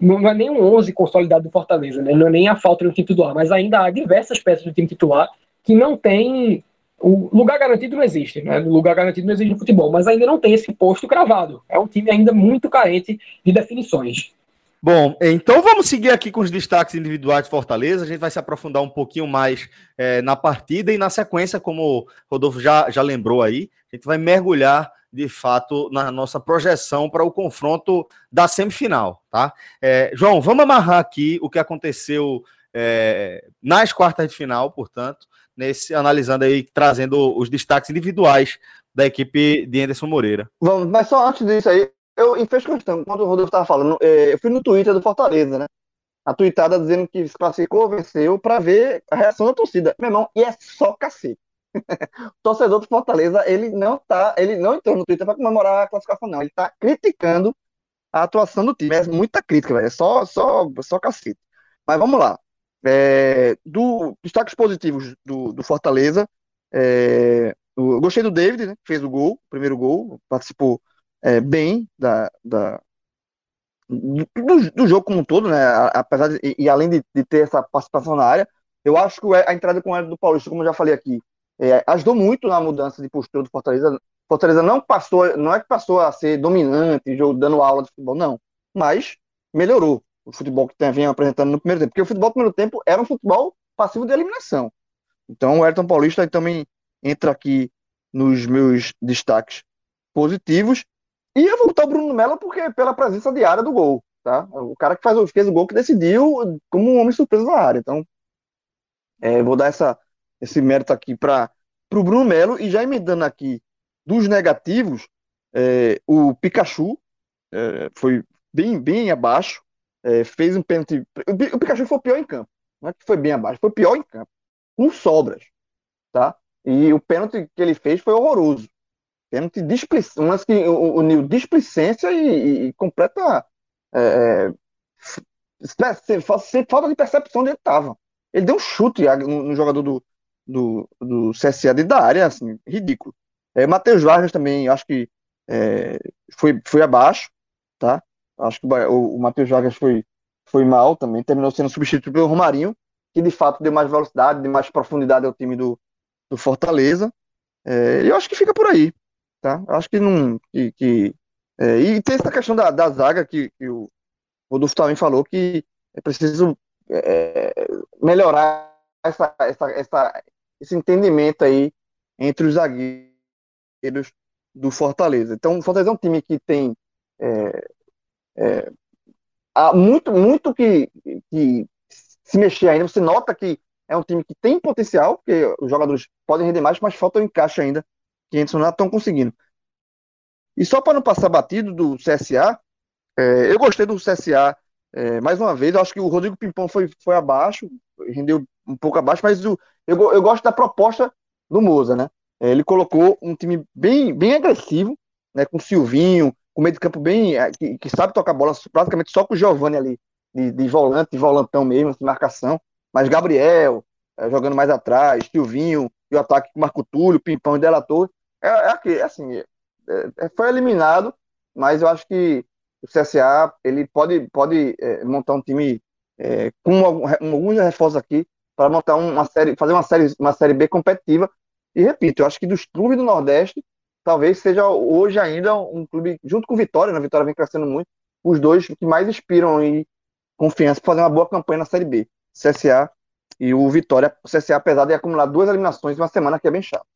Não é nem um 11 consolidado do Fortaleza, né? não é nem a falta do time titular, mas ainda há diversas peças do time titular que não tem o lugar garantido não existe, né? O lugar garantido não existe no futebol, mas ainda não tem esse posto cravado. É um time ainda muito carente de definições. Bom, então vamos seguir aqui com os destaques individuais de Fortaleza. A gente vai se aprofundar um pouquinho mais é, na partida e na sequência, como o Rodolfo já, já lembrou aí, a gente vai mergulhar de fato na nossa projeção para o confronto da semifinal, tá? É, João, vamos amarrar aqui o que aconteceu é, nas quartas de final, portanto, nesse analisando aí, trazendo os destaques individuais da equipe de Anderson Moreira. Vamos, mas só antes disso aí, eu fiz questão, quando o Rodolfo estava falando, é, eu fui no Twitter do Fortaleza, né? A tweetada dizendo que se classificou, venceu, para ver a reação da torcida. Meu irmão, e é só cacete. o torcedor do Fortaleza, ele não tá, ele não entrou no Twitter para comemorar a classificação, não. Ele tá criticando a atuação do time. É muita crítica, velho. É só, só, só cacete. Mas vamos lá. É, do destaques positivos do, do Fortaleza, é, eu gostei do David, né, fez o gol, primeiro gol, participou é, bem da, da do, do, jogo como um todo, né, apesar de, e, além de, de, ter essa participação na área, eu acho que a entrada com o do Paulista, como eu já falei aqui, é, ajudou muito na mudança de postura do Fortaleza. Fortaleza não passou, não é que passou a ser dominante, dando aula de futebol, não, mas melhorou o futebol que vem apresentando no primeiro tempo. Porque o futebol do primeiro tempo era um futebol passivo de eliminação. Então o Ayrton Paulista também entra aqui nos meus destaques positivos. E eu vou botar o Bruno Melo porque pela presença diária do gol. Tá? O cara que faz, fez o gol que decidiu como um homem surpresa na área. Então, é, vou dar essa, esse mérito aqui para o Bruno Melo. E já emendando aqui dos negativos, é, o Pikachu é, foi bem, bem abaixo, é, fez um pênalti. O, Pikachu foi o pior em campo, não é que foi bem abaixo, foi o pior em campo, com sobras, tá? E o pênalti que ele fez foi horroroso. Pênalti displicência, umas que o, o displicência e, e completa é, é sem falta de percepção onde ele estava. Ele deu um chute no, jogador do, do, do CSA da área, assim, ridículo. É, Matheus Vargas também, acho que é, foi, foi abaixo, tá? Acho que o, o Matheus Vargas foi, foi mal também, terminou sendo substituído pelo Romarinho, que de fato deu mais velocidade, deu mais profundidade ao time do, do Fortaleza. É, eu acho que fica por aí, tá? Eu acho que não. Que, que é, e tem essa questão da, da zaga que, que o Rodolfo também falou que é preciso é, melhorar essa, essa, essa, esse entendimento aí entre os zagueiros do Fortaleza. Então, o Fortaleza é um time que tem é, é, há muito, muito que, que se mexer ainda. Você nota que é um time que tem potencial, porque os jogadores podem render mais, mas falta o encaixe ainda, que eles não estão conseguindo. E só para não passar batido do CSA, é, eu gostei do CSA é, mais uma vez. Eu acho que o Rodrigo Pimpão foi, foi abaixo, rendeu um pouco abaixo, mas o, eu, eu gosto da proposta do Moza, né? É, ele colocou um time bem, bem agressivo, né? Com Silvinho, com meio de campo bem. É, que, que sabe tocar bola praticamente só com o Giovanni ali, de, de volante, de volantão mesmo, de marcação. Mas Gabriel, é, jogando mais atrás, Silvinho, e o ataque com Marco Túlio, Pimpão e Delator. É, é, é assim, é, é, foi eliminado, mas eu acho que o CSA ele pode, pode montar um time com alguns reforços aqui para montar uma série, fazer uma série, uma série B competitiva. E repito, eu acho que dos clubes do Nordeste, talvez seja hoje ainda um clube, junto com o Vitória, né? Vitória vem crescendo muito, os dois que mais inspiram e confiança para fazer uma boa campanha na Série B. CSA e o Vitória. O CSA, apesar de acumular duas eliminações em uma semana que é bem chato.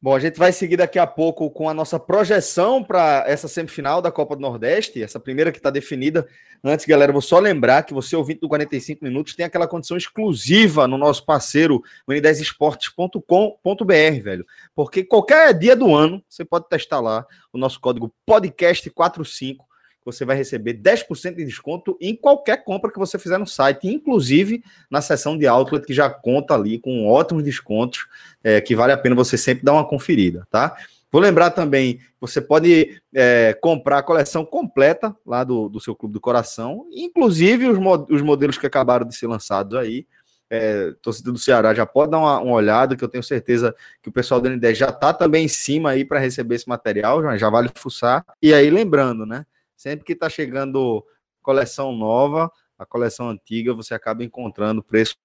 Bom, a gente vai seguir daqui a pouco com a nossa projeção para essa semifinal da Copa do Nordeste, essa primeira que está definida. Antes, galera, vou só lembrar que você, ouvinte do 45 Minutos, tem aquela condição exclusiva no nosso parceiro, n10esportes.com.br, velho. Porque qualquer dia do ano, você pode testar lá o nosso código podcast45 você vai receber 10% de desconto em qualquer compra que você fizer no site, inclusive na seção de outlet, que já conta ali com ótimos descontos, é, que vale a pena você sempre dar uma conferida, tá? Vou lembrar também, você pode é, comprar a coleção completa lá do, do seu Clube do Coração, inclusive os, os modelos que acabaram de ser lançados aí. É, torcedor do Ceará já pode dar uma, uma, olhada, que eu tenho certeza que o pessoal do N10 já está também em cima aí para receber esse material, já, já vale fuçar. E aí, lembrando, né? Sempre que está chegando coleção nova, a coleção antiga, você acaba encontrando preços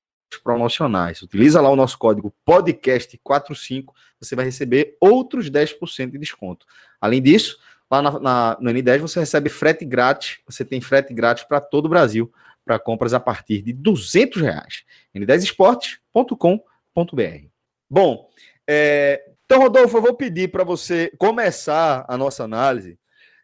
promocionais. Utiliza lá o nosso código podcast45, você vai receber outros 10% de desconto. Além disso, lá na, na, no N10 você recebe frete grátis, você tem frete grátis para todo o Brasil, para compras a partir de 200 reais. n10esportes.com.br Bom, é, então, Rodolfo, eu vou pedir para você começar a nossa análise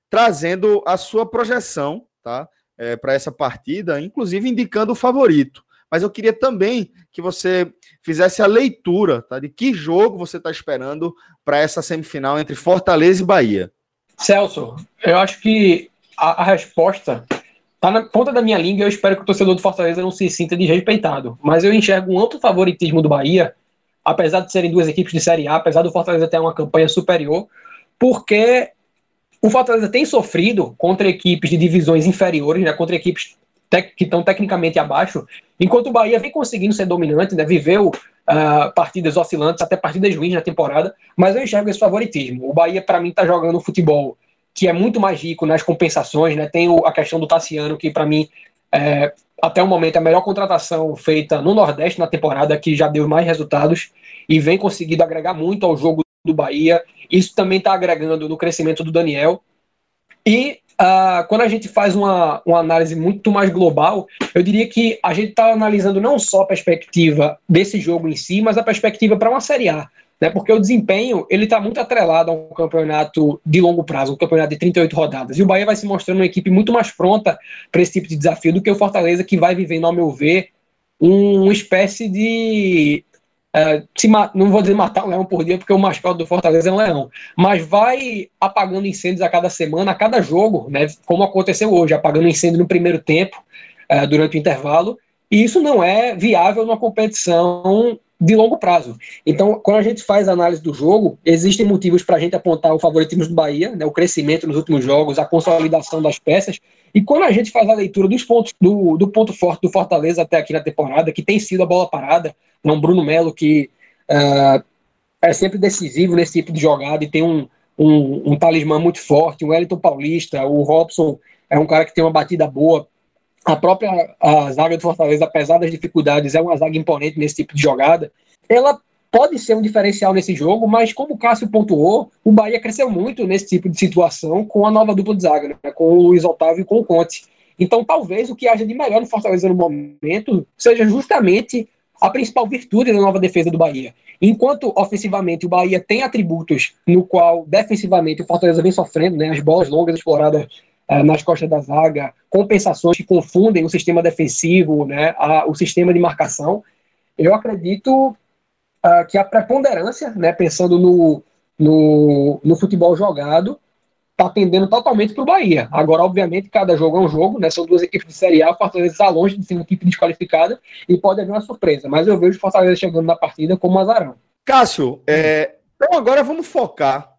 trazendo a sua projeção tá? É, para essa partida, inclusive indicando o favorito. Mas eu queria também que você fizesse a leitura tá? de que jogo você está esperando para essa semifinal entre Fortaleza e Bahia. Celso, eu acho que a, a resposta está na ponta da minha língua. Eu espero que o torcedor do Fortaleza não se sinta desrespeitado. Mas eu enxergo um amplo favoritismo do Bahia, apesar de serem duas equipes de Série A, apesar do Fortaleza ter uma campanha superior, porque o Fortaleza tem sofrido contra equipes de divisões inferiores, né, contra equipes que estão tecnicamente abaixo, enquanto o Bahia vem conseguindo ser dominante, né, viveu uh, partidas oscilantes, até partidas ruins na temporada, mas eu enxergo esse favoritismo. O Bahia, para mim, está jogando um futebol que é muito mais rico nas compensações, né, tem o, a questão do Tassiano, que para mim, é, até o momento, é a melhor contratação feita no Nordeste na temporada, que já deu mais resultados, e vem conseguindo agregar muito ao jogo do Bahia. Isso também está agregando no crescimento do Daniel. E uh, quando a gente faz uma, uma análise muito mais global, eu diria que a gente está analisando não só a perspectiva desse jogo em si, mas a perspectiva para uma Série A. Né, porque o desempenho ele está muito atrelado a um campeonato de longo prazo, um campeonato de 38 rodadas. E o Bahia vai se mostrando uma equipe muito mais pronta para esse tipo de desafio do que o Fortaleza, que vai vivendo, ao meu ver, um, uma espécie de é, não vou dizer matar um leão por dia, porque o mascote do Fortaleza é um leão, mas vai apagando incêndios a cada semana, a cada jogo, né, como aconteceu hoje, apagando incêndio no primeiro tempo, é, durante o intervalo, e isso não é viável numa competição de longo prazo. Então, quando a gente faz a análise do jogo, existem motivos para a gente apontar o favoritismo do Bahia, né, o crescimento nos últimos jogos, a consolidação das peças, e quando a gente faz a leitura dos pontos do, do ponto forte do Fortaleza até aqui na temporada, que tem sido a bola parada, é um Bruno Melo que uh, é sempre decisivo nesse tipo de jogada e tem um, um, um talismã muito forte, o Wellington Paulista, o Robson é um cara que tem uma batida boa, a própria a zaga do Fortaleza, apesar das dificuldades, é uma zaga imponente nesse tipo de jogada. Ela pode ser um diferencial nesse jogo, mas como o Cássio pontuou, o Bahia cresceu muito nesse tipo de situação com a nova dupla de zaga, né? com o Luiz Otávio e com o Conte. Então, talvez o que haja de melhor no Fortaleza no momento seja justamente a principal virtude da nova defesa do Bahia. Enquanto ofensivamente o Bahia tem atributos no qual defensivamente o Fortaleza vem sofrendo, né, as bolas longas exploradas nas costas da zaga, compensações que confundem o sistema defensivo, né, a, o sistema de marcação, eu acredito uh, que a preponderância, né, pensando no, no, no futebol jogado, está tendendo totalmente para o Bahia. Agora, obviamente, cada jogo é um jogo, né? São duas equipes de Série A, o Fortaleza está longe de ser uma equipe desqualificada e pode haver uma surpresa. Mas eu vejo o Fortaleza chegando na partida como azarão. Cássio, é, então agora vamos focar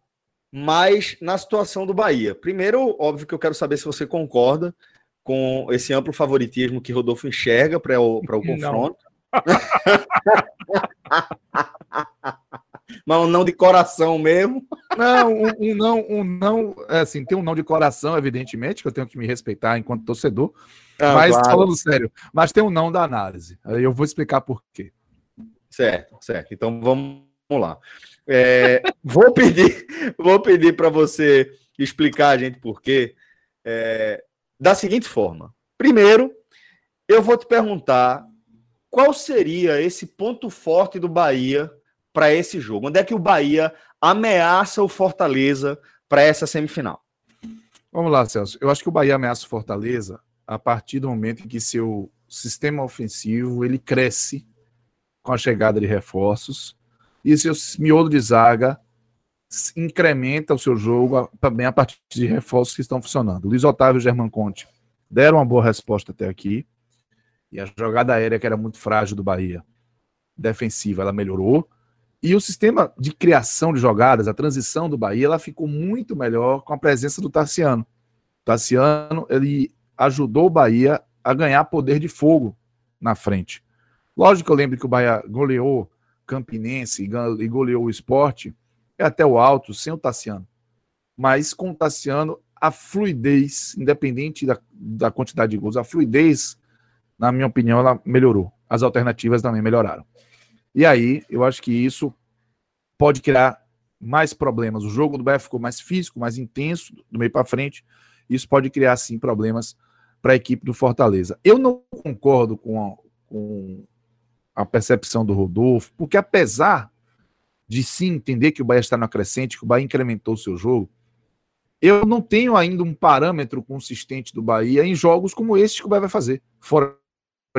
mais na situação do Bahia. Primeiro, óbvio que eu quero saber se você concorda com esse amplo favoritismo que Rodolfo enxerga para o, o confronto. Mas um não de coração mesmo. Não, um, um, não, um não, é assim, tem um não de coração, evidentemente, que eu tenho que me respeitar enquanto torcedor. Ah, mas claro. falando sério, mas tem um não da análise. Eu vou explicar por quê. Certo, certo. Então vamos lá. É, vou pedir, vou pedir para você explicar a gente por quê. É, da seguinte forma. Primeiro, eu vou te perguntar qual seria esse ponto forte do Bahia para esse jogo? Onde é que o Bahia ameaça o Fortaleza para essa semifinal? Vamos lá, Celso. Eu acho que o Bahia ameaça o Fortaleza a partir do momento em que seu sistema ofensivo ele cresce com a chegada de reforços e seu miolo de zaga incrementa o seu jogo também a partir de reforços que estão funcionando. Luiz Otávio e German Conte deram uma boa resposta até aqui. E a jogada aérea, que era muito frágil do Bahia, defensiva, ela melhorou. E o sistema de criação de jogadas, a transição do Bahia, ela ficou muito melhor com a presença do Tassiano. O Tassiano, ele ajudou o Bahia a ganhar poder de fogo na frente. Lógico que eu lembro que o Bahia goleou Campinense e goleou o esporte é até o alto, sem o Tassiano. Mas com o Tassiano, a fluidez, independente da, da quantidade de gols, a fluidez, na minha opinião, ela melhorou. As alternativas também melhoraram. E aí, eu acho que isso pode criar mais problemas. O jogo do Bahia ficou mais físico, mais intenso, do meio para frente. Isso pode criar, sim, problemas para a equipe do Fortaleza. Eu não concordo com a, com a percepção do Rodolfo, porque apesar de sim entender que o Bahia está na crescente, que o Bahia incrementou seu jogo, eu não tenho ainda um parâmetro consistente do Bahia em jogos como esses que o Bahia vai fazer. Fora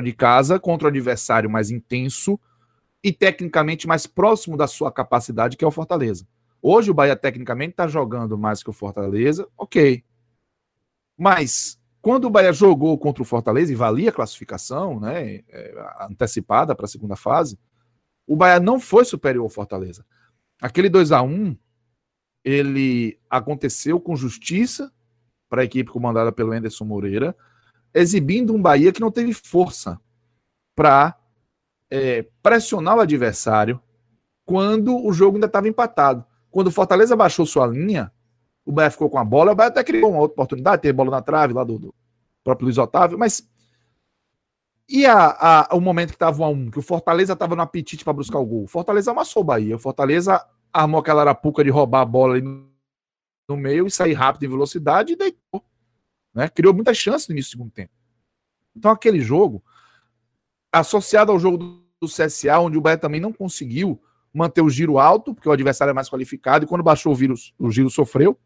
de casa, contra o adversário mais intenso, e tecnicamente mais próximo da sua capacidade, que é o Fortaleza. Hoje o Bahia tecnicamente está jogando mais que o Fortaleza, ok. Mas quando o Bahia jogou contra o Fortaleza e valia a classificação, né, é, antecipada para a segunda fase, o Bahia não foi superior ao Fortaleza. Aquele 2 a 1 ele aconteceu com justiça para a equipe comandada pelo Anderson Moreira, exibindo um Bahia que não teve força para é, pressionar o adversário quando o jogo ainda estava empatado. Quando o Fortaleza baixou sua linha, o Bahia ficou com a bola, o Bahia até criou uma outra oportunidade, teve bola na trave lá do, do próprio Luiz Otávio, mas e a, a, o momento que estava 1 a 1 que o Fortaleza estava no apetite para buscar o gol? O Fortaleza amassou o Bahia. O Fortaleza armou aquela arapuca de roubar a bola ali no, meio e sair rápido em velocidade e deitou. Né? Criou muitas chances no início do segundo tempo. Então, aquele jogo, associado ao jogo do do CSA, onde o Bahia também não conseguiu manter o giro alto, porque o adversário é mais qualificado, e quando baixou o, vírus, o giro sofreu.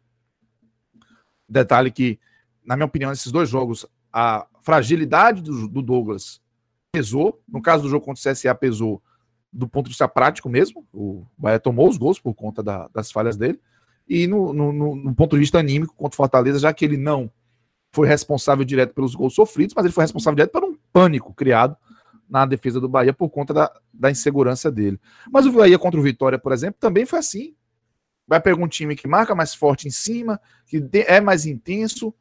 Detalhe que, na minha opinião, nesses dois jogos, a fragilidade do, do Douglas pesou. No caso do jogo contra o CSA, pesou do ponto de vista prático mesmo. O Bahia tomou os gols por conta da, das falhas dele. E no, no, no, ponto de vista anímico contra o Fortaleza, já que ele não foi responsável direto pelos gols sofridos, mas ele foi responsável direto por um pânico criado na defesa do Bahia por conta da, da insegurança dele. Mas o Bahia contra o Vitória, por exemplo, também foi assim. Vai pegar um time que marca mais forte em cima, que é mais intenso,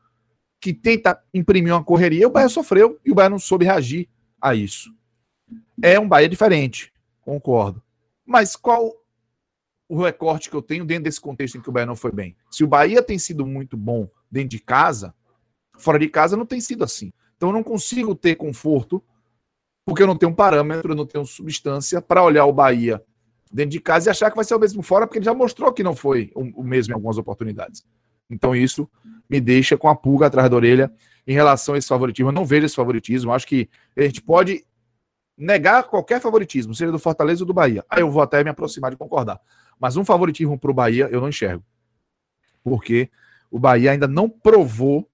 que tenta imprimir uma correria, o Bahia sofreu e o Bahia não soube reagir a isso. É um Bahia diferente, concordo. Mas qual o recorte que eu tenho dentro desse contexto em que o Bahia não foi bem? Se o Bahia tem sido muito bom dentro de casa, fora de casa não tem sido assim. Então eu não consigo ter conforto porque eu não tenho um parâmetro, eu não tenho substância para olhar o Bahia dentro de casa e achar que vai ser o mesmo fora, porque ele já mostrou que não foi o mesmo em algumas oportunidades. Então isso me deixa com a pulga atrás da orelha em relação a esse favoritismo. Eu não vejo esse favoritismo. Acho que a gente pode negar qualquer favoritismo, seja do Fortaleza ou do Bahia. Aí eu vou até me aproximar de concordar. Mas um favoritismo para o Bahia eu não enxergo. Porque o Bahia ainda não provou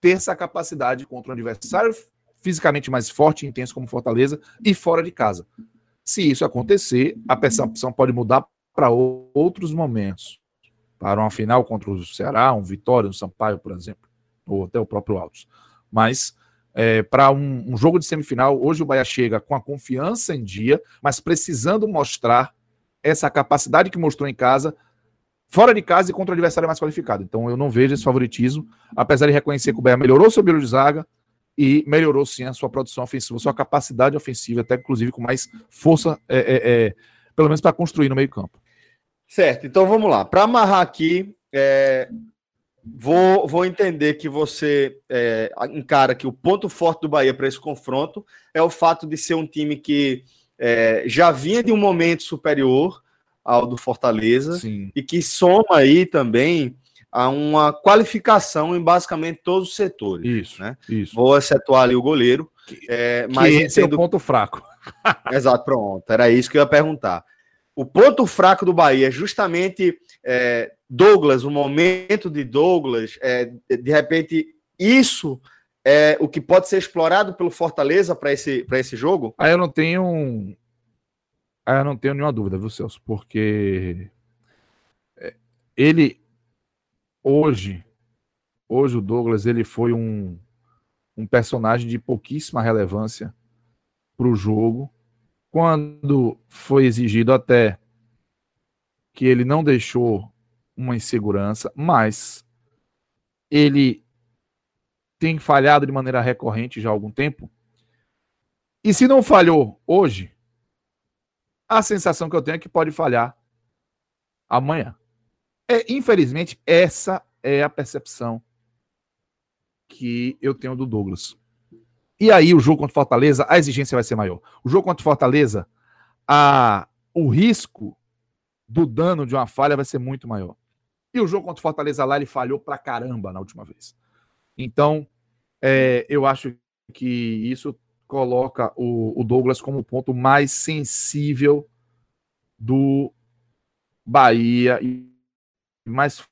ter essa capacidade contra um adversário fisicamente mais forte e intenso como Fortaleza e fora de casa. Se isso acontecer, a percepção pode mudar para outros momentos. Para uma final contra o Ceará, um Vitória, um Sampaio, por exemplo, ou até o próprio Altos. Mas é, para um, um, jogo de semifinal, hoje o Bahia chega com a confiança em dia, mas precisando mostrar essa capacidade que mostrou em casa, fora de casa e contra o adversário mais qualificado. Então eu não vejo esse favoritismo, apesar de reconhecer que o Bahia melhorou seu brilho de zaga, e melhorou sim a sua produção ofensiva, sua capacidade ofensiva, até inclusive com mais força, é, é, é pelo menos para construir no meio-campo. Certo, então vamos lá. Para amarrar aqui, é, vou, vou entender que você é, encara que o ponto forte do Bahia para esse confronto é o fato de ser um time que é, já vinha de um momento superior ao do Fortaleza sim. e que soma aí também a uma qualificação em basicamente todos os setores. Isso, né? isso. Vou excetuar ali o goleiro. É, mas que esse é o ponto fraco. Exato, pronto. Era isso que eu ia perguntar. O ponto fraco do Bahia é justamente é, Douglas, o momento de Douglas, é, de repente, isso é o que pode ser explorado pelo Fortaleza para esse, esse jogo? Aí eu não tenho. Aí eu não tenho nenhuma dúvida, viu, Celso? Porque é, ele, hoje, hoje o Douglas ele foi um, um personagem de pouquíssima relevância para o jogo, quando foi exigido até que ele não deixou uma insegurança, mas ele tem falhado de maneira recorrente já há algum tempo. E se não falhou hoje, a sensação que eu tenho é que pode falhar amanhã. É, infelizmente, essa é a percepção que eu tenho do Douglas. E aí, o jogo contra o Fortaleza, a exigência vai ser maior. O jogo contra o Fortaleza, a, o risco do dano de uma falha vai ser muito maior. E o jogo contra o Fortaleza lá, ele falhou pra caramba na última vez. Então, é, eu acho que isso coloca o, o Douglas como o ponto mais sensível do Bahia e mais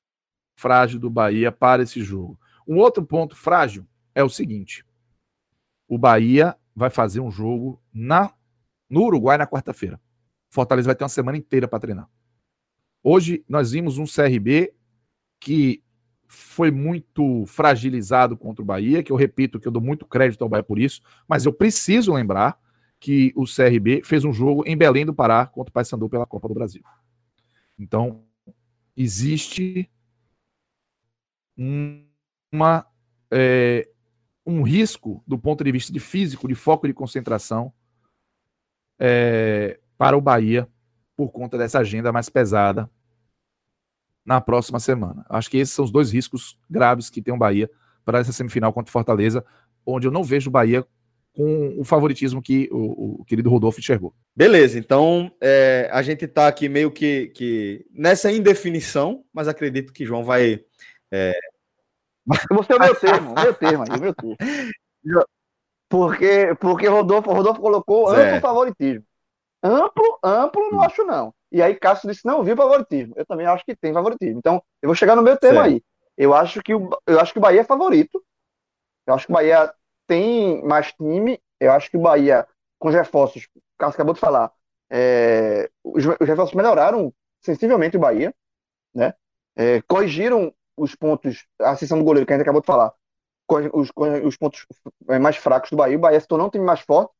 frágil do Bahia para esse jogo. Um outro ponto frágil é o seguinte: o Bahia vai fazer um jogo na no Uruguai na quarta-feira. Fortaleza vai ter uma semana inteira para treinar. Hoje nós vimos um CRB que foi muito fragilizado contra o Bahia, que eu repito que eu dou muito crédito ao Bahia por isso, mas eu preciso lembrar que o CRB fez um jogo em Belém do Pará contra o Paysandu pela Copa do Brasil. Então, existe uma, é, um risco do ponto de vista de físico, de foco de concentração é, para o Bahia por conta dessa agenda mais pesada na próxima semana. Acho que esses são os dois riscos graves que tem o Bahia para essa semifinal contra o Fortaleza, onde eu não vejo o Bahia com o favoritismo que o, o querido Rodolfo enxergou. Beleza, então é, a gente está aqui meio que, que, nessa indefinição, mas acredito que João vai. É... Você é o meu termo, o meu termo aí, o meu termo. Porque, porque Rodolfo, Rodolfo colocou amplo favoritismo. Amplo, amplo, não acho não. E aí Cássio disse, não, viu favoritismo. Eu também acho que tem favoritismo. Então, eu vou chegar no meu termo certo. aí. Eu acho que o, eu acho que o Bahia é favorito. Eu acho que o Bahia tem mais time. Eu acho que o Bahia, com os reforços, o Carlos acabou de falar, é, os, os reforços melhoraram sensivelmente o Bahia, né? É, corrigiram os pontos, a sessão do goleiro que a gente acabou de falar, os, os pontos é, mais fracos do Bahia. O Bahia se tornou um time mais forte.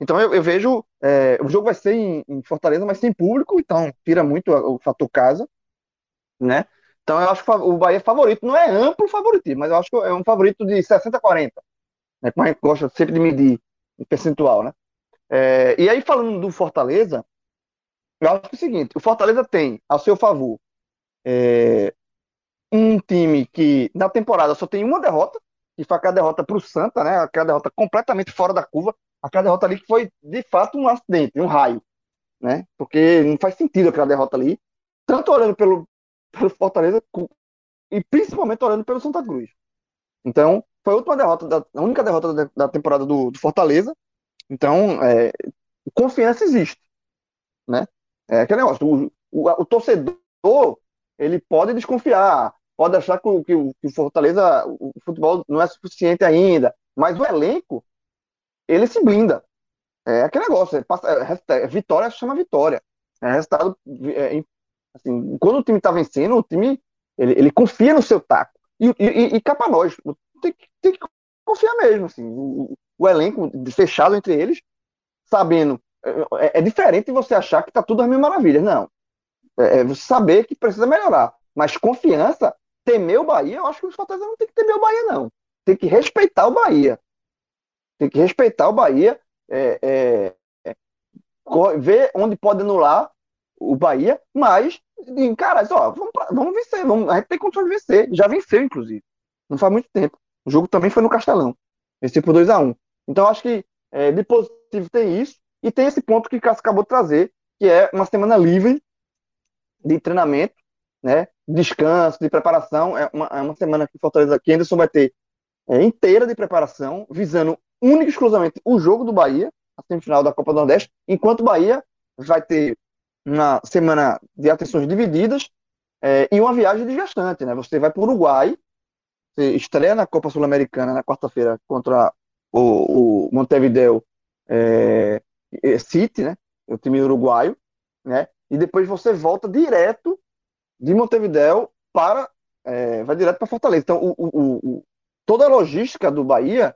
Então eu, eu vejo. É, o jogo vai ser em, em, Fortaleza, mas sem público, então tira muito o, fator casa. Né? Então eu acho que o Bahia é favorito. Não é amplo favorito, mas eu acho que é um favorito de 60 a 40. Né? Como a gente gosta sempre de medir em percentual, né? É, e aí, falando do Fortaleza, eu acho que é o seguinte: o Fortaleza tem ao seu favor é, um time que na temporada só tem uma derrota, que foi aquela derrota para o Santa, né? Aquela derrota completamente fora da curva, aquela derrota ali que foi de fato um acidente, um raio, né? Porque não faz sentido aquela derrota ali, tanto olhando pelo, pelo Fortaleza e principalmente olhando pelo Santa Cruz. Então, foi a última derrota, da, a única derrota da, da temporada do, do, Fortaleza. Então, é, confiança existe, né? É aquele negócio, o, o, o torcedor, ele pode desconfiar, pode achar que, que, que o Fortaleza, o futebol não é suficiente ainda, mas o elenco, ele se blinda. É aquele negócio, é, passa, é, é vitória chama vitória. É resultado. É, assim, quando o time está vencendo, o time ele, ele, confia no seu taco. E, e, e cá para nós, tem que, tem que confiar mesmo. Assim, o, o, elenco fechado entre eles, sabendo. É, é diferente de você achar que está tudo às mil maravilhas. Não. É, você saber que precisa melhorar. Mas confiança temer o Bahia, eu acho que os Fortaleza não tem que temer o Bahia, não. Tem que respeitar o Bahia. Tem que respeitar o Bahia, é, é, é, ver onde pode anular o Bahia, mas, cara, ó, vamos, vamos vencer, vamos, a gente tem condições de vencer. Já venceu, inclusive. Não faz muito tempo. O jogo também foi no Castelão. Venceu por 2 a 1 um. Então, acho que é, de positivo tem isso, e tem esse ponto que o Cássio acabou de trazer, que é uma semana livre de treinamento, né? Descanso, de preparação. É uma, é uma semana que Fortaleza, que Anderson vai ter é, inteira de preparação, visando única e exclusivamente o jogo do Bahia, a semifinal da Copa do Nordeste, enquanto o Bahia vai ter uma semana de atenções divididas é, e uma viagem desgastante, né? Você vai para o Uruguai, estreia na Copa Sul-Americana na quarta-feira contra o, o Montevideo é, City, né? O time uruguaio, né? E depois você volta direto de Montevidéu para. É, vai direto para Fortaleza. Então, o, o, o, toda a logística do Bahia,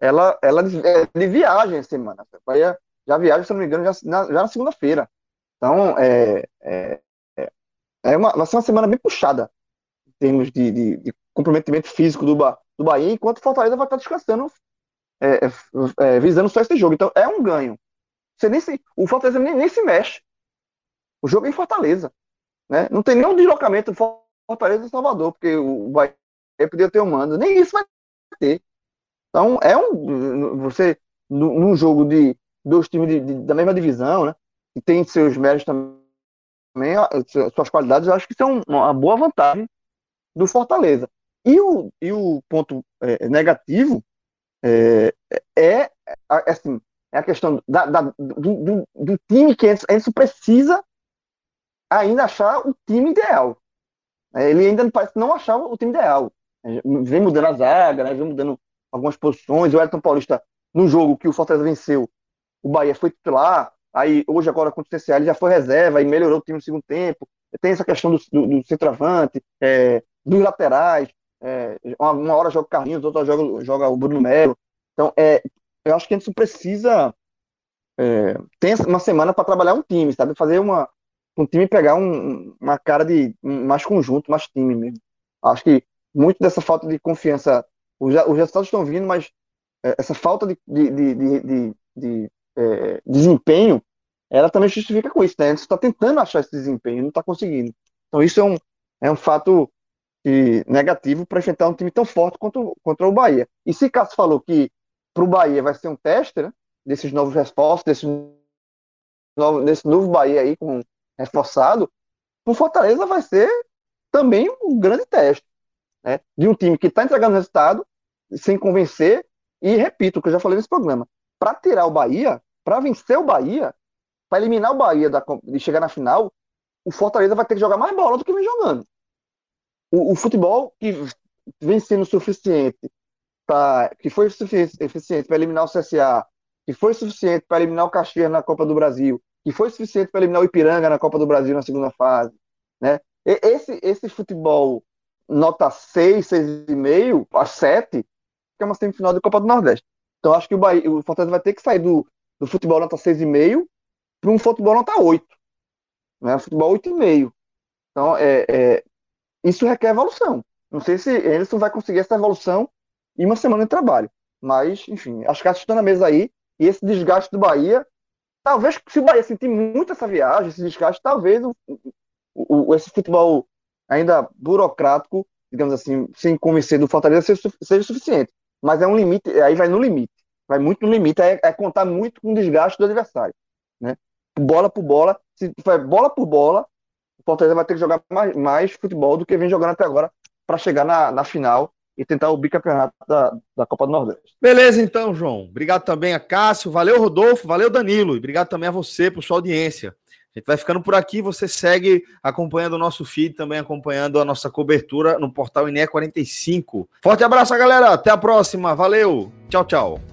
ela, ela é de viagem essa semana. O Bahia já viaja, se não me engano, já na, já na segunda-feira. Então, é, é, é, é uma, vai ser uma semana bem puxada em termos de, de, de comprometimento físico do, do Bahia, enquanto o Fortaleza vai estar descansando, é, é, é, visando só esse jogo. Então, é um ganho. Você nem se, o Fortaleza nem, nem se mexe. O jogo é em Fortaleza. Né? Não tem nenhum deslocamento de Fortaleza e Salvador, porque o Bahia podia ter um mando. Nem isso vai ter. Então, é um. Você, num jogo de dois times de, de, da mesma divisão, né? Que tem seus méritos também, suas qualidades, eu acho que isso é uma boa vantagem do Fortaleza. E o, e o ponto é, negativo é, é, assim, é a questão da, da do, do, do, time que gente precisa ainda achar o time ideal. É, ele ainda parece não achar o time ideal. É, vem mudando a zaga, né? vem mudando algumas posições. O Elton Paulista, no jogo que o Fortaleza venceu, o Bahia foi titular. Aí, hoje, agora contra o CCA, ele já foi reserva e melhorou o time no segundo tempo. Tem essa questão do, do, do centroavante, é, dos laterais. É, uma, hora joga o Carlinhos, outra joga, joga o Bruno Melo. Então, é, eu acho que a gente precisa. É, tem uma semana para trabalhar um time, sabe? Fazer uma, um time pegar um, uma cara de mais conjunto, mais time mesmo. Acho que muito dessa falta de confiança, os, os resultados estão vindo, mas é, essa falta de, de, de, de, de é, desempenho, ela também justifica com isso, né? A gente está tentando achar esse desempenho, não está conseguindo. Então isso é um, é um fato que, negativo para enfrentar um time tão forte quanto, contra o Bahia. E se Cássio falou que para o Bahia vai ser um teste, né? Desses novos respostas, desse novo, desse novo Bahia aí com reforçado, o Fortaleza vai ser também um grande teste. Né? De um time que está entregando resultado sem convencer, e repito o que eu já falei nesse programa: para tirar o Bahia, para vencer o Bahia, para eliminar o Bahia da, de chegar na final, o Fortaleza vai ter que jogar mais bola do que vem jogando. O, o futebol que vem sendo suficiente, pra, que foi suficiente para eliminar o CSA, que foi suficiente para eliminar o Caxias na Copa do Brasil, que foi suficiente para eliminar o Ipiranga na Copa do Brasil na segunda fase, né? E, esse, esse futebol nota 6, 6,5 a 7, que é uma semifinal da Copa do Nordeste. Então acho que o, Bahia, o Fortaleza vai ter que sair do, do futebol nota 6,5 para um futebol nota 8. Né? Futebol 8,5. Então, é, é, isso requer evolução. Não sei se Anderson vai conseguir essa evolução em uma semana de trabalho. Mas, enfim, acho que estão na mesa aí. E esse desgaste do Bahia, talvez, se o Bahia sentir muito essa viagem, esse desgaste, talvez o, o, esse futebol ainda burocrático, digamos assim, sem convencer do Fortaleza, seja, seja suficiente. Mas é um limite, aí vai no limite. Vai muito no limite, é, é contar muito com o desgaste do adversário. Né? Bola por bola, se bola por bola, o Fortaleza vai ter que jogar mais, mais futebol do que vem jogando até agora para chegar na, na final e tentar o bicampeonato da, da Copa do Nordeste. Beleza, então, João. Obrigado também a Cássio, valeu, Rodolfo, valeu, Danilo, e obrigado também a você por sua audiência. A gente vai ficando por aqui, você segue acompanhando o nosso feed, também acompanhando a nossa cobertura no portal INE 45. Forte abraço, galera, até a próxima, valeu, tchau, tchau.